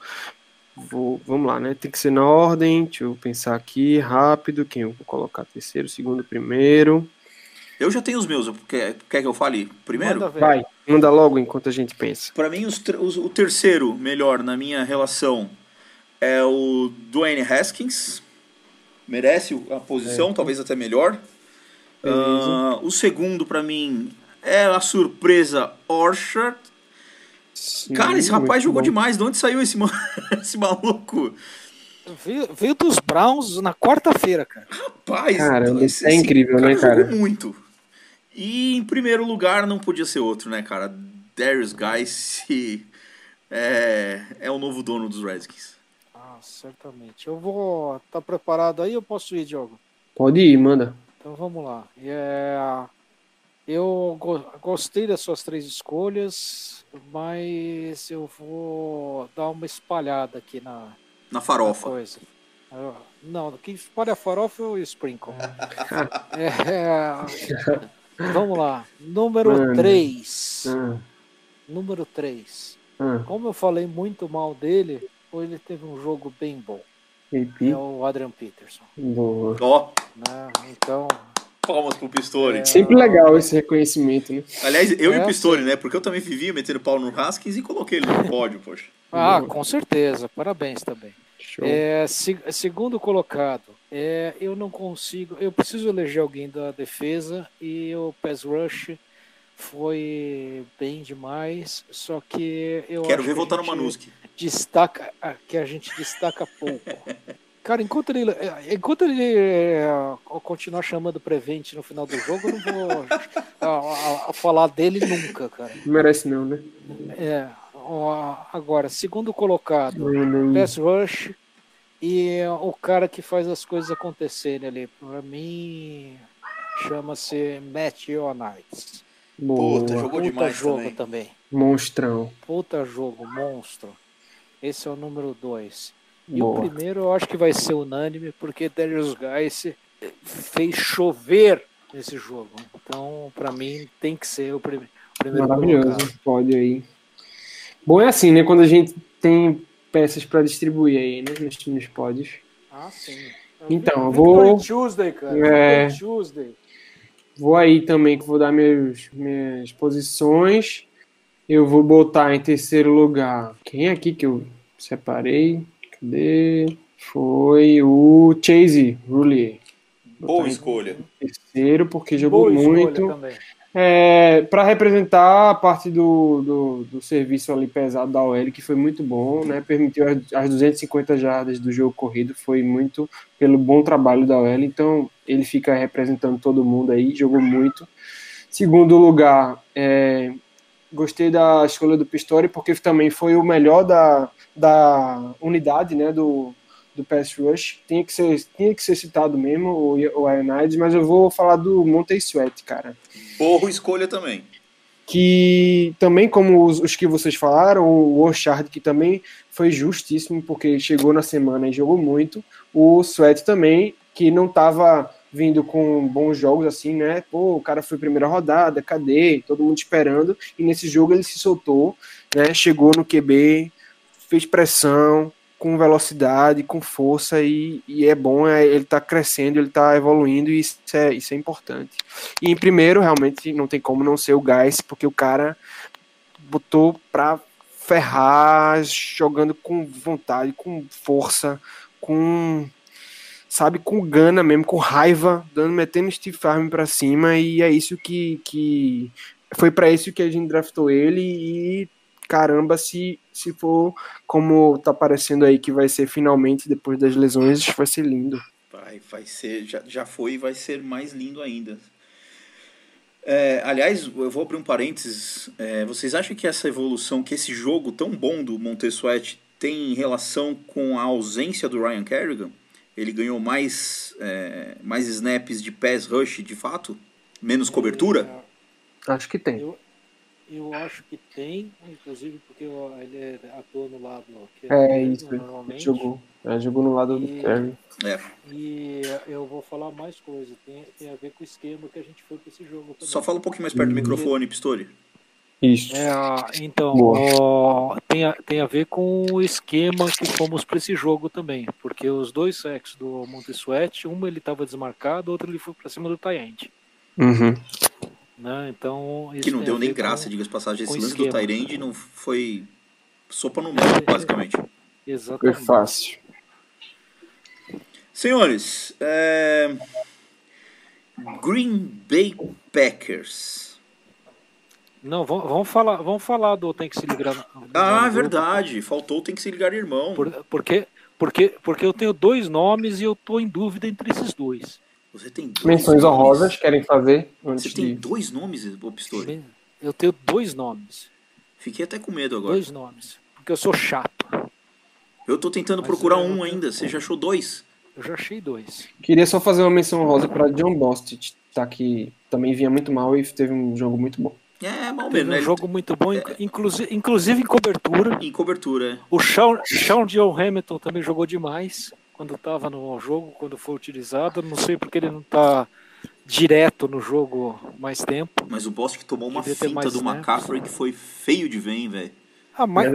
vou. Vamos lá, né? Tem que ser na ordem. Deixa eu pensar aqui rápido. Quem eu vou colocar? Terceiro, segundo, primeiro. Eu já tenho os meus. Quer, quer que eu fale primeiro? Manda. Vai, manda logo enquanto a gente pensa. Pra mim, os os- o terceiro melhor na minha relação é o Dwayne Haskins. Merece a posição, talvez até melhor. Ah, o segundo, pra mim, é a surpresa Orchard. Cara, esse rapaz jogou bom. demais. De onde saiu esse, ma- esse maluco? Veio, veio dos Browns na quarta-feira, cara. Rapaz, Caramba, esse- é esse incrível, né, cara? Jogou muito. E em primeiro lugar não podia ser outro, né, cara? Darius Guice é, é o novo dono dos Redskins. Ah, certamente. Eu vou. Tá preparado aí? Eu posso ir, Diogo? Pode ir, manda. Então vamos lá. É, eu go- gostei das suas três escolhas, mas eu vou dar uma espalhada aqui na, Na na farofa. coisa. Eu- Não, quem espalha farofa é o Sprinkle. É, vamos lá. Número Mano. 3. Ah, Número 3. ah, Como eu falei muito mal dele, ele teve um jogo bem bom. AP, É o Adrian Peterson. boa. Ó, Né? Então, palmas pro Pistori. É. Sempre legal esse reconhecimento, né? Aliás, eu e É, o Pistori, né? Porque eu também vivia metendo pau no Haskins e coloquei ele no pódio, poxa. ah, Boa. com certeza. Parabéns também. É, se- segundo colocado, é, eu não consigo. Eu preciso eleger alguém da defesa e o pass rush foi bem demais. Só que eu Quero acho ver que a voltar no Manuski. destaca ah, que a gente destaca pouco. Cara, enquanto ele, eh, enquanto ele eh, continuar chamando Prevent no final do jogo, eu não vou ah, ah, ah, falar dele nunca, cara. Não merece não, né? É, agora, segundo colocado, não- Pass Rush e o cara que faz as coisas acontecerem ali. Pra mim, chama-se Matt. Boa. Puta, jogou Puta demais jogo também. também. Monstrão. Puta jogo, monstro. Esse é o número 2. E Boa. o primeiro eu acho que vai ser unânime, porque Darius Guice fez chover nesse jogo. Então, pra mim, tem que ser o prime- o primeiro Maravilhoso. colocado. Pode aí. Bom é assim, né? Quando a gente tem peças pra distribuir aí, né? Nos, nos pódios. Ah, sim. Então, eu vou- Tuesday, cara. É. Tuesday. Vou aí também que vou dar meus, minhas posições. Eu vou botar em terceiro lugar. Quem é aqui que eu separei? Cadê? Foi o Chase Roulier. Boa escolha. Terceiro, porque jogou Boa escolha muito. também. É, para representar a parte do, do, do serviço ali pesado da OL, que foi muito bom, né? Permitiu as, as 250 jardas do jogo corrido, foi muito pelo bom trabalho da OL, então ele fica representando todo mundo aí, jogou muito. Segundo lugar, é, gostei da escolha do Pistori, porque também foi o melhor da, da unidade, né? Do, do pass rush. Tinha que ser, tinha que ser citado mesmo, o, o Ionides, mas eu vou falar do Monte Sweat, cara Boa escolha também. que também como os, os que vocês falaram, o Orchard que também foi justíssimo porque chegou na semana e jogou muito, o Sweat também que não estava vindo com bons jogos assim, né? Pô, o cara foi primeira rodada, cadê? Todo mundo esperando e nesse jogo ele se soltou, né? Chegou no QB, fez pressão com velocidade, com força e, e é bom, é, ele tá crescendo, ele tá evoluindo e isso é, isso é importante. E em primeiro, realmente, não tem como não ser o Gás, porque o cara botou pra ferrar, jogando com vontade, com força, com. Sabe, com gana mesmo, com raiva, dando, metendo Steve Farm pra cima, e é isso que. que foi para isso que a gente draftou ele, e caramba, se, se for como tá parecendo aí que vai ser finalmente depois das lesões, vai ser lindo. Vai, vai ser, já, já foi e vai ser mais lindo ainda. É, aliás, eu vou abrir um parênteses. É, vocês acham que essa evolução, que esse jogo tão bom do Montessuet tem relação com a ausência do Ryan Kerrigan? Ele ganhou mais, é, mais snaps de pass rush de fato? Menos cobertura? Acho que tem. Eu, Eu acho que tem, inclusive porque ele é atua no lado que É ele isso, ele normalmente. jogou. É, jogou no lado do E- Kerry. É, E eu vou falar mais coisa. Tem, tem a ver com o esquema que a gente foi para esse jogo também. só fala um pouquinho mais perto do microfone, Pistori. Isso. É, então, ó, tem, a, tem a ver com o esquema que fomos para esse jogo também. Porque os dois sexos do Montesuete, um ele estava desmarcado, outro ele foi para cima do Tyrande. Uhum. Né? Então, isso Que não deu nem graça, diga-se passagem. Esse lance do esquema. Tyrande não foi sopa no meio, basicamente. Foi Exatamente. fácil. Senhores, é... Green Bay Packers. Não, vamos, falar, vamos falar do tem que se ligar. no- Ah, é verdade. Faltou, tem que se ligar, irmão. Por, porque, porque, porque eu tenho dois nomes e eu tô em dúvida entre esses dois. Você tem dois Menções nomes. honrosas querem fazer antes Você tem de. dois nomes, ô Pistori? Eu tenho dois nomes. Fiquei até com medo agora. Dois nomes. Porque eu sou chato. Eu tô tentando Mas procurar um ainda. Você já achou dois? Eu já achei dois. Queria só fazer uma menção honrosa para John Bostic, tá? Que também vinha muito mal e teve um jogo muito bom. É, mal Teve menos, um né? jogo muito bom, inc- inclusive, inclusive em cobertura. Em cobertura, é. O Sean, Sean John Hamilton também jogou demais quando estava no jogo, quando foi utilizado. Não sei porque ele não tá direto no jogo mais tempo. Mas o Bostic tomou uma finta mais do. McCaffrey que foi feio de ver, hein, velho. Ah, mas,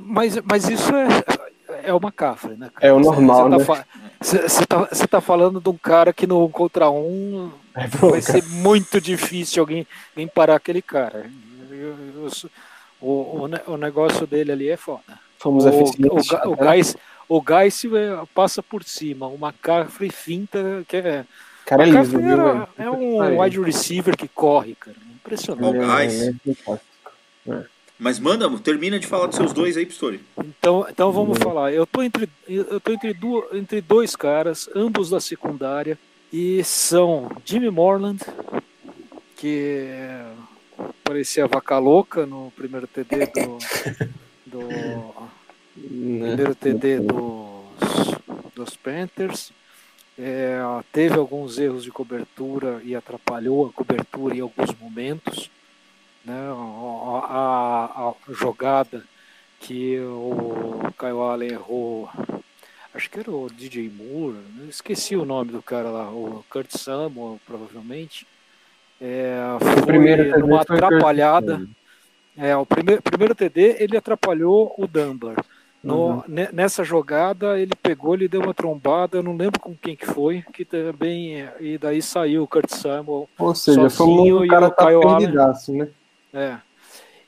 Mas mas, isso é, é o McCaffrey, né? cara? É o normal, Você né? tá, fa- cê- cê tá, tá falando de um cara que no contra um É vai ser muito difícil alguém, alguém parar aquele cara. Eu- eu sou- o, o, o negócio dele ali é foda. Fomos O, o, Ga- o Gais, o Gais é, passa por cima, o McCaffrey finta, que é. O cara é o liso, viu, é que um wide receiver que corre, cara. Impressionante. É, é, é fantástico. Mas manda, termina de falar dos seus dois aí, Pistori. Então, então vamos falar. Eu tô entre eu tô entre, duas, entre dois caras, ambos da secundária, e são Jimmy Morland, que parecia vaca louca no primeiro TD do, do? Primeiro TD dos, dos Panthers. É, teve alguns erros de cobertura e atrapalhou a cobertura em alguns momentos. Né? A, a- a jogada que o Kyle Allen errou, acho que era o DJ Moore, né? esqueci o nome do cara lá, o Kurt Samuel, provavelmente. É, foi numa Kurt atrapalhada. É, o primeiro, primeiro TD ele atrapalhou o Dunbar. No- Uhum. ne- Nessa jogada ele pegou, ele deu uma trombada, eu não lembro com quem que foi, que também e daí saiu o Kurt Samuel. Ou seja, Sozinho fomos, o e cara o tá Kyle Allen. né? É.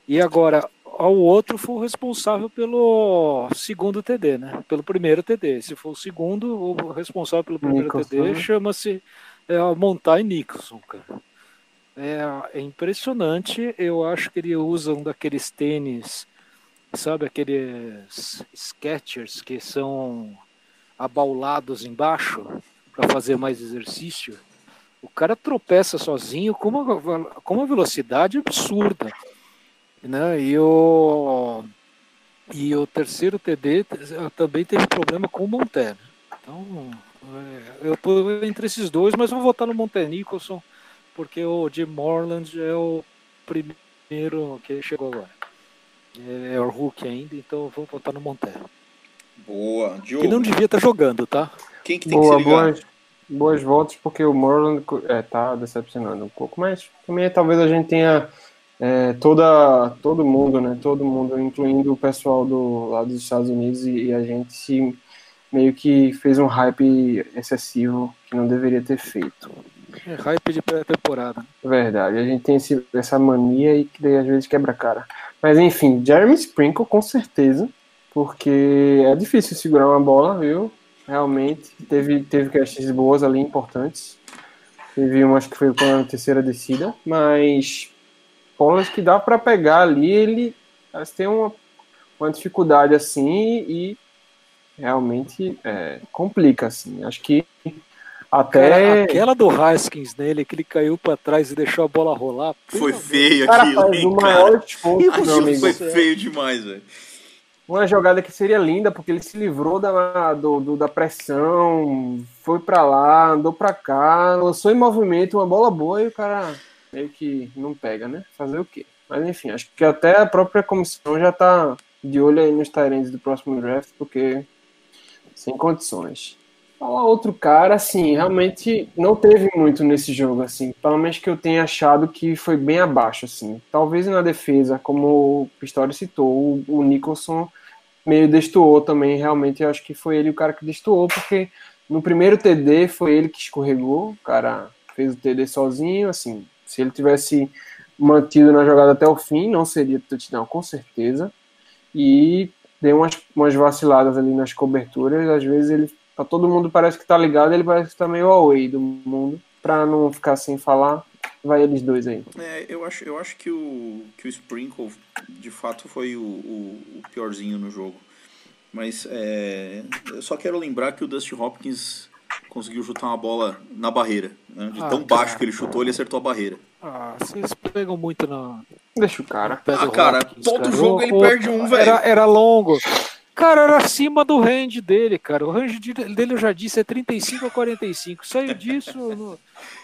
E agora ao outro foi o responsável pelo segundo TD, né? Pelo primeiro TD. Se for o segundo, o responsável pelo primeiro Nicholson, TD né? chama-se é, Montai Nicholson, cara. É, é impressionante. Eu acho que ele usa um daqueles tênis, sabe, aqueles Skechers que são abaulados embaixo para fazer mais exercício. O cara tropeça sozinho com uma, com uma velocidade absurda. Né? E, o, e o terceiro TD também teve problema com o Monté. Então, é, eu tô entre esses dois, mas vou votar no Monté Nicholson, porque o Jim Morland é o primeiro que chegou agora. É, é o Hulk ainda, então eu vou votar no Monté. Boa. Diogo, Que não devia estar jogando, tá? quem que tem Boa, que se ligar? boas, boas voltas, porque o Moreland é, tá decepcionando um pouco, mas também talvez a gente tenha é, toda, todo mundo, né? Todo mundo, incluindo o pessoal do lado dos Estados Unidos, e, e a gente se meio que fez um hype excessivo que não deveria ter feito. É hype de pré-temporada. Verdade, a gente tem esse, essa mania e que daí às vezes quebra a cara. Mas enfim, Jeremy Sprinkle com certeza, porque é difícil segurar uma bola, viu? Realmente, teve, teve castes boas ali, importantes. Teve acho que foi com a terceira descida, mas bolas que dá para pegar ali, ele elas têm uma, uma dificuldade assim e realmente é, complica assim. Acho que até Cara, aquela do Haskins nele, que ele caiu pra trás e deixou a bola rolar. Foi feio cara aquilo, faz hein, o cara? maior esforço, meu amigo. foi feio demais, velho. Uma jogada que seria linda, porque ele se livrou da, do, do- da pressão, foi pra lá, andou pra cá, lançou em movimento uma bola boa e o cara meio que não pega, né? Fazer o quê? Mas enfim, acho que até a própria comissão já tá de olho aí nos Tyrants do próximo draft, porque sem condições. Falar outro cara, assim, realmente não teve muito nesse jogo, assim. Pelo menos que eu tenha achado que foi bem abaixo, assim. Talvez na defesa, como o Pistori citou, o, Nicholson meio destoou também, realmente. Eu acho que foi ele o cara que destoou, porque no primeiro TD foi ele que escorregou, o cara fez o TD sozinho, assim. Se ele tivesse mantido na jogada até o fim, não seria touchdown, com certeza. E deu umas, umas vaciladas ali nas coberturas, às vezes ele Tá todo mundo parece que tá ligado, ele parece que tá meio away do mundo. Pra não ficar sem falar, vai eles dois aí. É, eu acho, eu acho que o, que o Sprinkle de fato foi o, o, o piorzinho no jogo. Mas é, eu só quero lembrar que o Dusty Hopkins conseguiu chutar uma bola na barreira. Né? De ah, tão cara. baixo que ele chutou, ele acertou a barreira. Ah, vocês pegam muito na. Deixa o cara. Ah, cara, Hopkins, todo cara. jogo ele perde um, velho. Era, era longo. Cara, era acima do range dele, cara. O range dele, eu já disse, é 35 a 45. Saiu disso. No,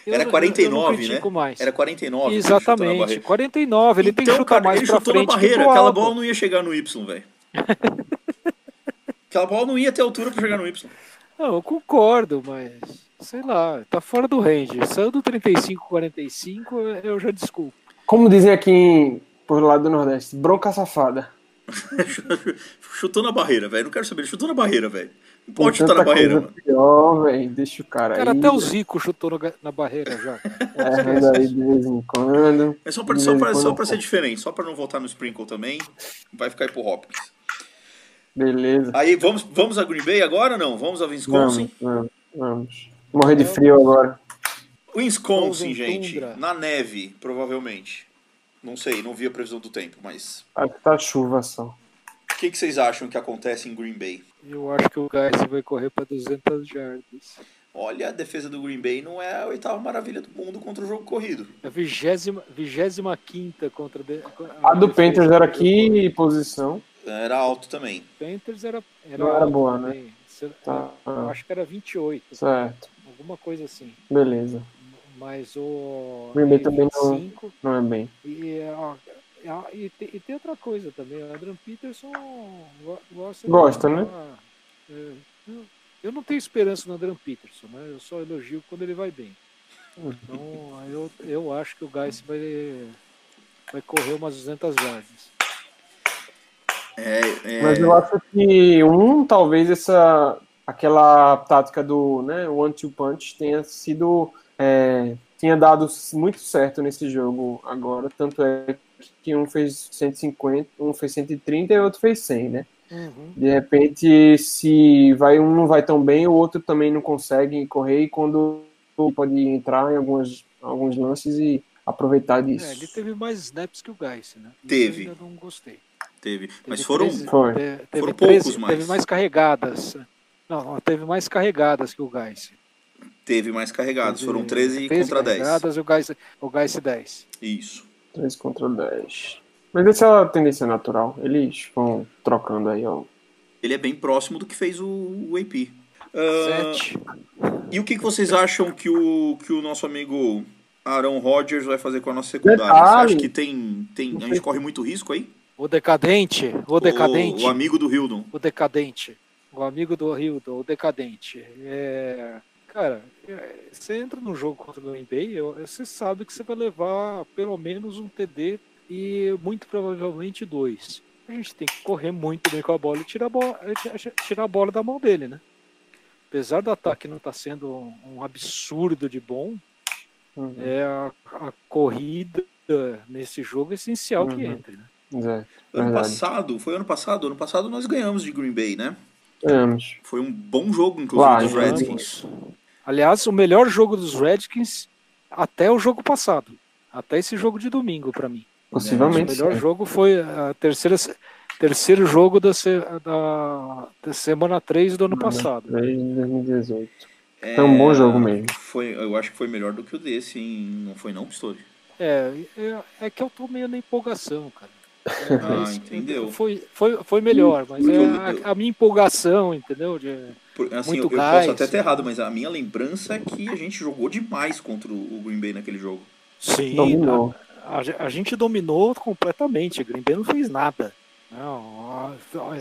era 49, né? Mais. Era 49. Exatamente, 49. Ele então, tem que chutar cara, mais ele pra chutou frente. na barreira. Aquela bola não ia chegar no Y, velho. Aquela bola não ia ter altura pra chegar no Y. Não, eu concordo, mas sei lá, tá fora do range. Saiu do 35 45, eu já desculpo. Como dizem aqui por lado do Nordeste, bronca safada. chutou na barreira, velho. Não quero saber. Ele chutou na barreira, velho. Não pode chutar na barreira, mano. Pior, velho. Deixa o cara, cara aí. até o Zico chutou no, na barreira já. É, mas aí de vez em quando. É só pra, só pra, só pra ser diferente, só pra não voltar no Sprinkle também. Vai ficar aí pro Hopkins. Beleza. Aí vamos, vamos a Green Bay agora ou não? Vamos a Wisconsin? Vamos, vamos. vamos. Morrer de frio agora. Wisconsin, gente. Na neve, provavelmente. Não sei, não vi a previsão do tempo, mas. Acho que tá chuva só. O que, que vocês acham que acontece em Green Bay? Eu acho que o Geis vai correr para 200 jardas. Olha, a defesa do Green Bay não é a oitava maravilha do mundo contra o jogo corrido. É a vigésima, vigésima quinta contra a, a do Panthers era que posição? Era alto também. Panthers era, era, não era boa, né? também. né? Tá. Eu acho que era 28. Certo. Alguma coisa assim. Beleza mas o. Green Bay também não, não é bem. E, ó, e, e, tem outra coisa também, o Adrian Peterson gosta. Gosta, né? É, eu não tenho esperança no Adrian Peterson, né? Eu só elogio quando ele vai bem. Então eu, eu acho que o Geis vai, vai correr umas 200 jardas. É, é... Mas eu acho que um, talvez essa aquela tática do né, one-two punch tenha sido é, tinha dado muito certo nesse jogo agora, tanto é que um fez 150, um fez 130 e o outro fez 100, né? Uhum. De repente, se vai um não vai tão bem, o outro também não consegue correr e quando pode entrar em algumas, alguns lances e aproveitar disso. É, ele teve mais snaps que o Geis, né? Teve. Eu ainda não gostei. Teve. Mas teve foram, 13, foi. Teve, foram poucos mais. Teve mais carregadas. Não, teve mais carregadas que o Geis. Teve mais carregados, teve, foram 13, 13 contra 10. carregadas e o Gás, o Gás 10. Isso. 13 contra 10. Mas essa é a tendência natural. Eles vão trocando aí, ó. Ele é bem próximo do que fez o, o AP. Uh, Sete. E o que, que vocês acham que o, que o nosso amigo Aaron Rodgers vai fazer com a nossa secundária? Detalhe. Você acha que tem, tem, a gente corre muito risco aí? O decadente, o decadente. O, o amigo do Hildon. O decadente. O amigo do Hildon, o decadente. É... Cara, é, você entra no jogo contra o Green Bay, você sabe que você vai levar pelo menos um TD e muito provavelmente dois. A gente tem que correr muito bem com a bola e tirar a bola, tirar a bola da mão dele, né? Apesar do ataque não estar tá sendo um absurdo de bom, uhum. é a, a, corrida nesse jogo é essencial uhum. que entre, né? É, ano passado, foi ano passado? Ano passado nós ganhamos de Green Bay, né? Ganhamos. Foi um bom jogo, inclusive, dos Redskins. Aliás, o melhor jogo dos Redskins até o jogo passado. Até esse jogo de domingo, para mim. Possivelmente. O melhor sim. jogo foi a terceira, terceiro jogo da, da, da semana 3 do ano passado. 3 de 2018. É, foi um bom jogo mesmo. Foi, eu acho que foi melhor do que o desse, hein? não foi não, Pistori? É, é, é que eu tô meio na empolgação, cara. É, ah, entendeu? Foi, foi, foi melhor, mas é a, a, minha empolgação, entendeu? De, por, assim, Muito eu, eu posso até ter errado, mas a minha lembrança é que a gente jogou demais contra o Green Bay naquele jogo. Sim, a, a gente dominou completamente. Green Bay não fez nada. Não,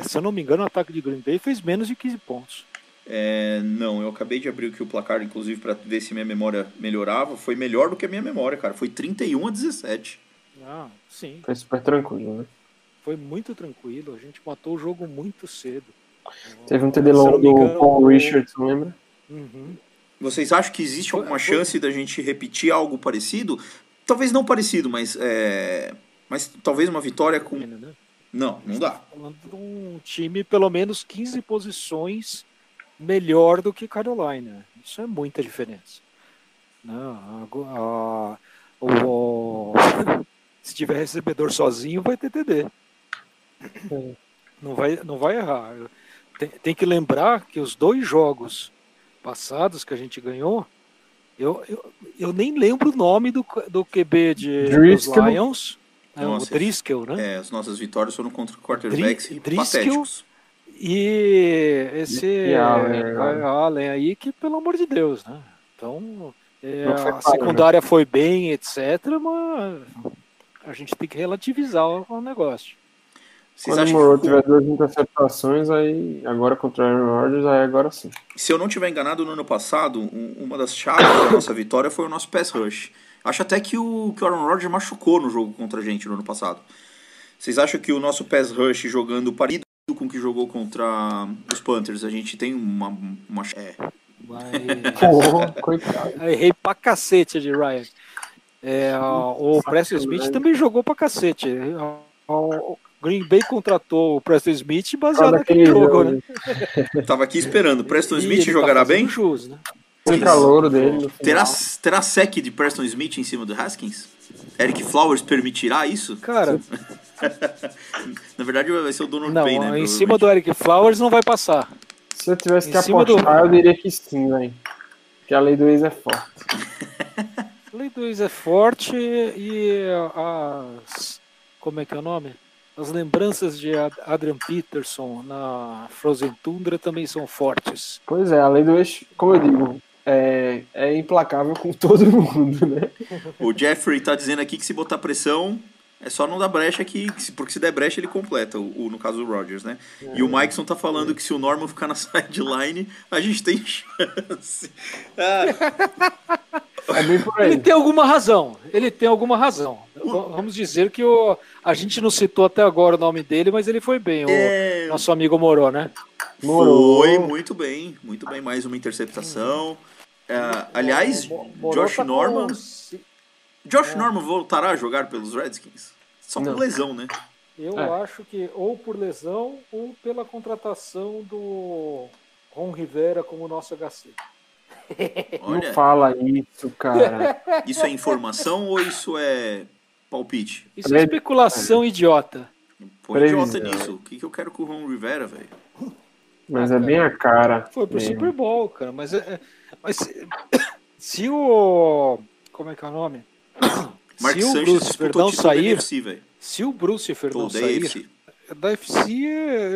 se eu não me engano, o ataque de Green Bay fez menos de 15 pontos. É, não, eu acabei de abrir aqui o placar, inclusive, para ver se minha memória melhorava. Foi melhor do que a minha memória, cara. Foi 31 a 17. Ah, sim. Foi super tranquilo, né? Foi muito tranquilo. A gente matou o jogo muito cedo. Teve um TD longo do Paul Richardson, lembra? Uhum. Vocês acham que existe alguma chance da gente repetir algo parecido? Talvez não parecido, mas é... mas talvez uma vitória com Não, não dá. Falando de um time pelo menos 15 posições melhor do que Carolina. Isso é muita diferença. Não, a, a, o, se tiver recebedor sozinho, vai ter TD. Não vai, não vai errar. Tem, tem que lembrar que os dois jogos passados que a gente ganhou, eu, eu, eu nem lembro o nome do, do QB de, dos Lions. É, o Driscoll, né? É, as nossas vitórias foram contra quarterbacks Dri Driscoll e esse Allen, Allen, aí, que pelo amor de Deus, né? Então, é, a secundária né? foi bem, etc., mas a gente tem que relativizar o negócio. Vocês Quando o Moro que... tiver duas interceptações, aí agora contra o Aaron Rodgers, aí agora sim. Se eu não tiver enganado, no ano passado, um, uma das chaves da nossa vitória foi o nosso pass rush. Acho até que o, que o Aaron Rodgers machucou no jogo contra a gente no ano passado. Vocês acham que o nosso pass rush jogando parecido com o que jogou contra os Panthers, a gente tem uma... uma é. Porra, errei pra cacete de Ryan. É, o Preston Smith também jogou pra cacete. O, Green Bay contratou o Preston Smith baseado naquele jogo, né? Tava aqui esperando. Preston Smith tá jogará tá bem? Jus, né? O calor dele. Terá, terá sec de Preston Smith em cima do Haskins? Eric Flowers permitirá isso? Cara. Na verdade, vai ser o Donald não, Payne, né? Em cima do Eric Flowers não vai passar. Se eu tivesse que apostar, do... eu diria que sim, velho. Porque a lei do ex é forte. a lei do ex é forte e as. Como é que é o nome? As lembranças de Adrian Peterson na Frozen Tundra também são fortes. Pois é, além do eixo, como eu digo, é, é implacável com todo mundo, né? O Jeffrey tá dizendo aqui que se botar pressão, é só não dar brecha aqui, porque se der brecha ele completa, o, o no caso do Rogers, né? É, e o Mikeson tá falando que se o Norman ficar na sideline, a gente tem chance. Ah. É bem por aí. Ele tem alguma razão. Ele tem alguma razão. Vamos dizer que o, a gente não citou até agora o nome dele, mas ele foi bem, é... o nosso amigo Moró, né? Foi muito bem, muito bem. Mais uma interceptação. É, aliás, Morou Josh tá Norman. Com... Josh é. Norman voltará a jogar pelos Redskins? Só por lesão, né? Eu é. acho que ou por lesão ou pela contratação do Ron Rivera como nosso HC. Olha, não fala isso, cara. Isso é informação ou isso é palpite? Isso é especulação idiota. Põe idiota nisso. O que, que eu quero com o Ron Rivera, velho? Mas ah, é bem a cara. Foi pro mesmo. Super Bowl, cara. Mas, é, é mas se, se, o. Como é que é o nome? Mark se o Bruce Fernão sair. NFC, se o Bruce Fernão sair. Da FC,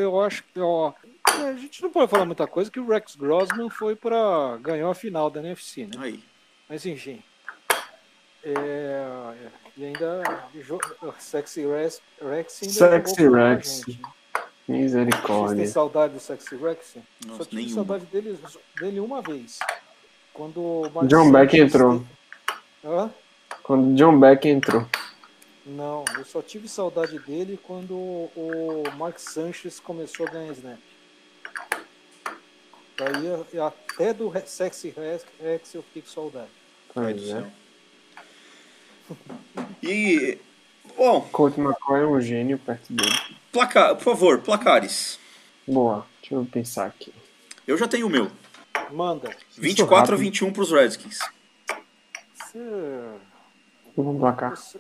eu acho que. Ó, a gente não pode falar muita coisa que o Rex Grossman foi para ganhar a final da NFC, né? Aí. Mas enfim. É, e ainda Sexy Rex, Rex ainda Sexy Rex. Misericórdia. Vocês têm saudade do Sexy Rex? Nossa, Só tive nenhuma. saudade dele, dele uma vez. Quando o John Beck entrou. Hã? Quando John Beck entrou. Não, eu só tive saudade dele quando o Mark Sanchez começou a ganhar snap. Daí até do Sexy Rex eu fiquei com saudade. Pois é. E. Bom. Colt McCoy é um gênio perto dele. Placar, por favor, placares. Boa, deixa eu pensar aqui. Eu já tenho o meu. Manda. 24 a 21 pros Redskins. Vamos placar. Você,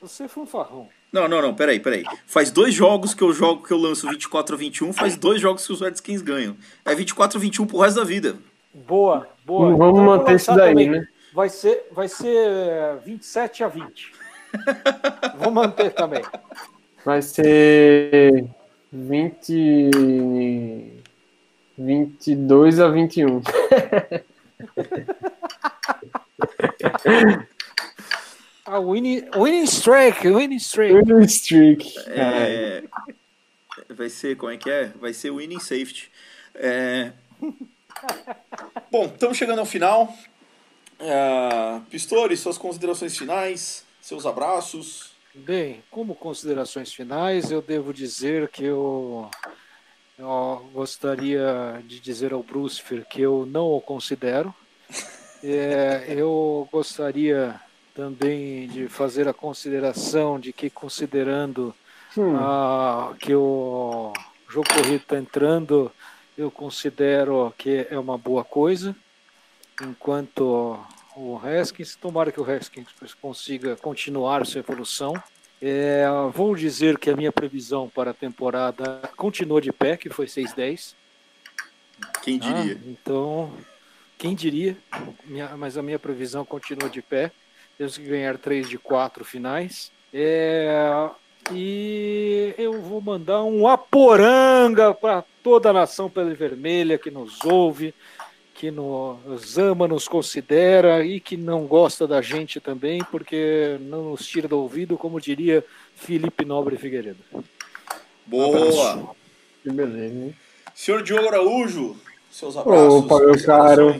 você é fanfarrão. Não, não, não, peraí, peraí. Faz dois jogos que eu jogo que eu lanço 24 a 21, faz dois jogos que os Redskins ganham. É 24 a 21 pro resto da vida. Boa, boa. Vamos então, manter isso daí, também. né? Vai ser, vai ser 27 a 20. Vou manter também. Vai ser 20. 22 a 21. A winning, winning streak, winning streak. Winning streak. É, vai ser, como é que é? Vai ser winning safety. É... Bom, estamos chegando ao final. É... Pistori, suas considerações finais, seus abraços. Bem, como considerações finais, eu devo dizer que eu, eu gostaria de dizer ao Brucifer que eu não o considero. É, eu gostaria também de fazer a consideração de que, considerando hum. a, que o jogo corrido está entrando, eu considero que é uma boa coisa. Enquanto o Haskins, tomara que o Haskins consiga continuar sua evolução. É, vou dizer que a minha previsão para a temporada continua de pé, que foi 6-10. Quem diria? Ah, então, quem diria? Minha, mas a minha previsão continua de pé. Temos que ganhar 3 de 4 finais. É, e eu vou mandar um aporanga para toda a nação pele vermelha que nos ouve, que nos ama, nos considera e que não gosta da gente também, porque não nos tira do ouvido, como diria Felipe Nobre Figueiredo. Boa! Que beleza, hein? Senhor Diogo Araújo, seus abraços. Opa, meu caro.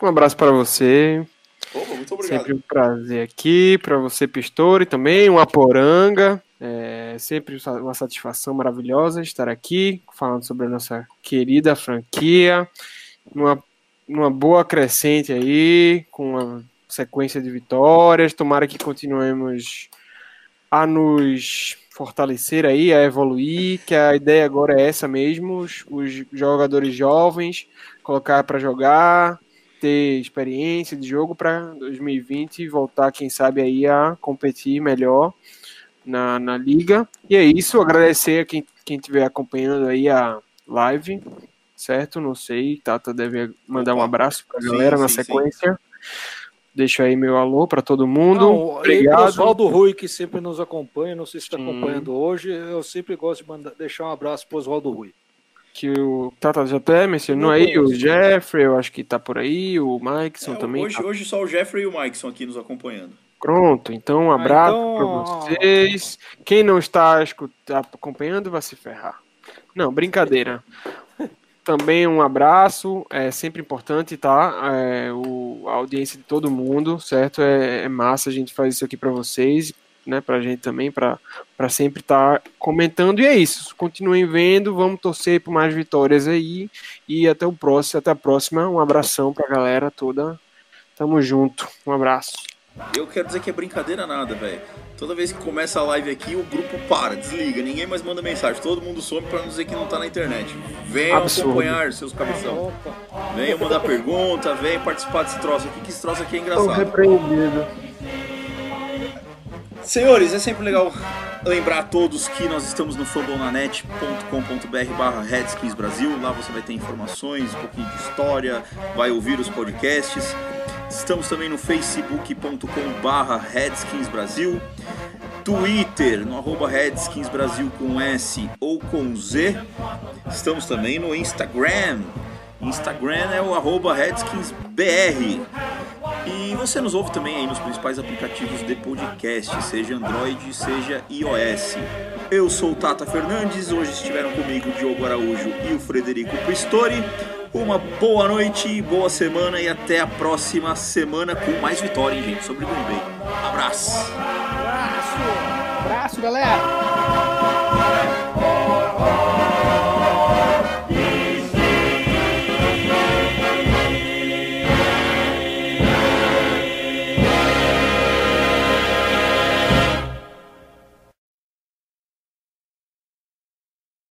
Um abraço para você. Opa, muito obrigado. Sempre um prazer aqui, para você, Pistori, também, uma poranga. É sempre uma satisfação maravilhosa estar aqui, falando sobre a nossa querida franquia, numa, numa boa crescente aí, com uma sequência de vitórias. Tomara que continuemos a nos fortalecer aí, a evoluir, que a ideia agora é essa mesmo, os, os jogadores jovens, colocar para jogar, ter experiência de jogo para 2020 voltar, quem sabe, aí a competir melhor na, na liga. E é isso, agradecer a quem, quem estiver acompanhando aí a live, certo? Não sei, Tata deve mandar um abraço para a galera sim, na sim, sequência. Sim. Deixo aí meu alô para todo mundo. Não, Obrigado. Oswaldo Rui, que sempre nos acompanha, não sei se está acompanhando hoje, eu sempre gosto de mandar, deixar um abraço para Oswaldo Rui que o Tata já até mencionou aí, o Jeffrey, eu acho que tá por aí, o Mikeson é, também. Hoje, tá. hoje só o Jeffrey e o Mikeson aqui nos acompanhando. Pronto, então um ah, abraço ah, então... para vocês. Quem não está acompanhando vai se ferrar. Não, brincadeira. Também um abraço, é sempre importante, tá? É, o, a audiência de todo mundo, certo? É, é massa a gente fazer isso aqui para vocês né, para a gente também, para sempre estar tá comentando. E é isso. Continuem vendo, vamos torcer por mais vitórias aí. E até o próximo, até a próxima. Um abração para a galera toda. Tamo junto. Um abraço. Eu quero dizer que é brincadeira nada, velho. Toda vez que começa a live aqui, o grupo para, desliga, ninguém mais manda mensagem, todo mundo some para não dizer que não tá na internet. Venham Absurdo. acompanhar seus cabeção. Venham mandar pergunta, venham participar desse troço aqui, que esse troço aqui é engraçado. Tô repreendido. Senhores, é sempre legal lembrar a todos que nós estamos no fambonanet.com.br barra Redskins Brasil. Lá você vai ter informações, um pouquinho de história, vai ouvir os podcasts. Estamos também no facebook.com barra Redskins Brasil. Twitter, no arroba Redskins Brasil com S ou com Z. Estamos também no Instagram. Instagram é o arroba RedskinsBR. E você nos ouve também aí nos principais aplicativos de podcast, seja Android, seja iOS. Eu sou o Tata Fernandes, hoje estiveram comigo o Diogo Araújo e o Frederico Pistori. Uma boa noite, boa semana e até a próxima semana com mais vitória, hein, gente, sobre Green Bay. Abraço! Abraço! Abraço, galera!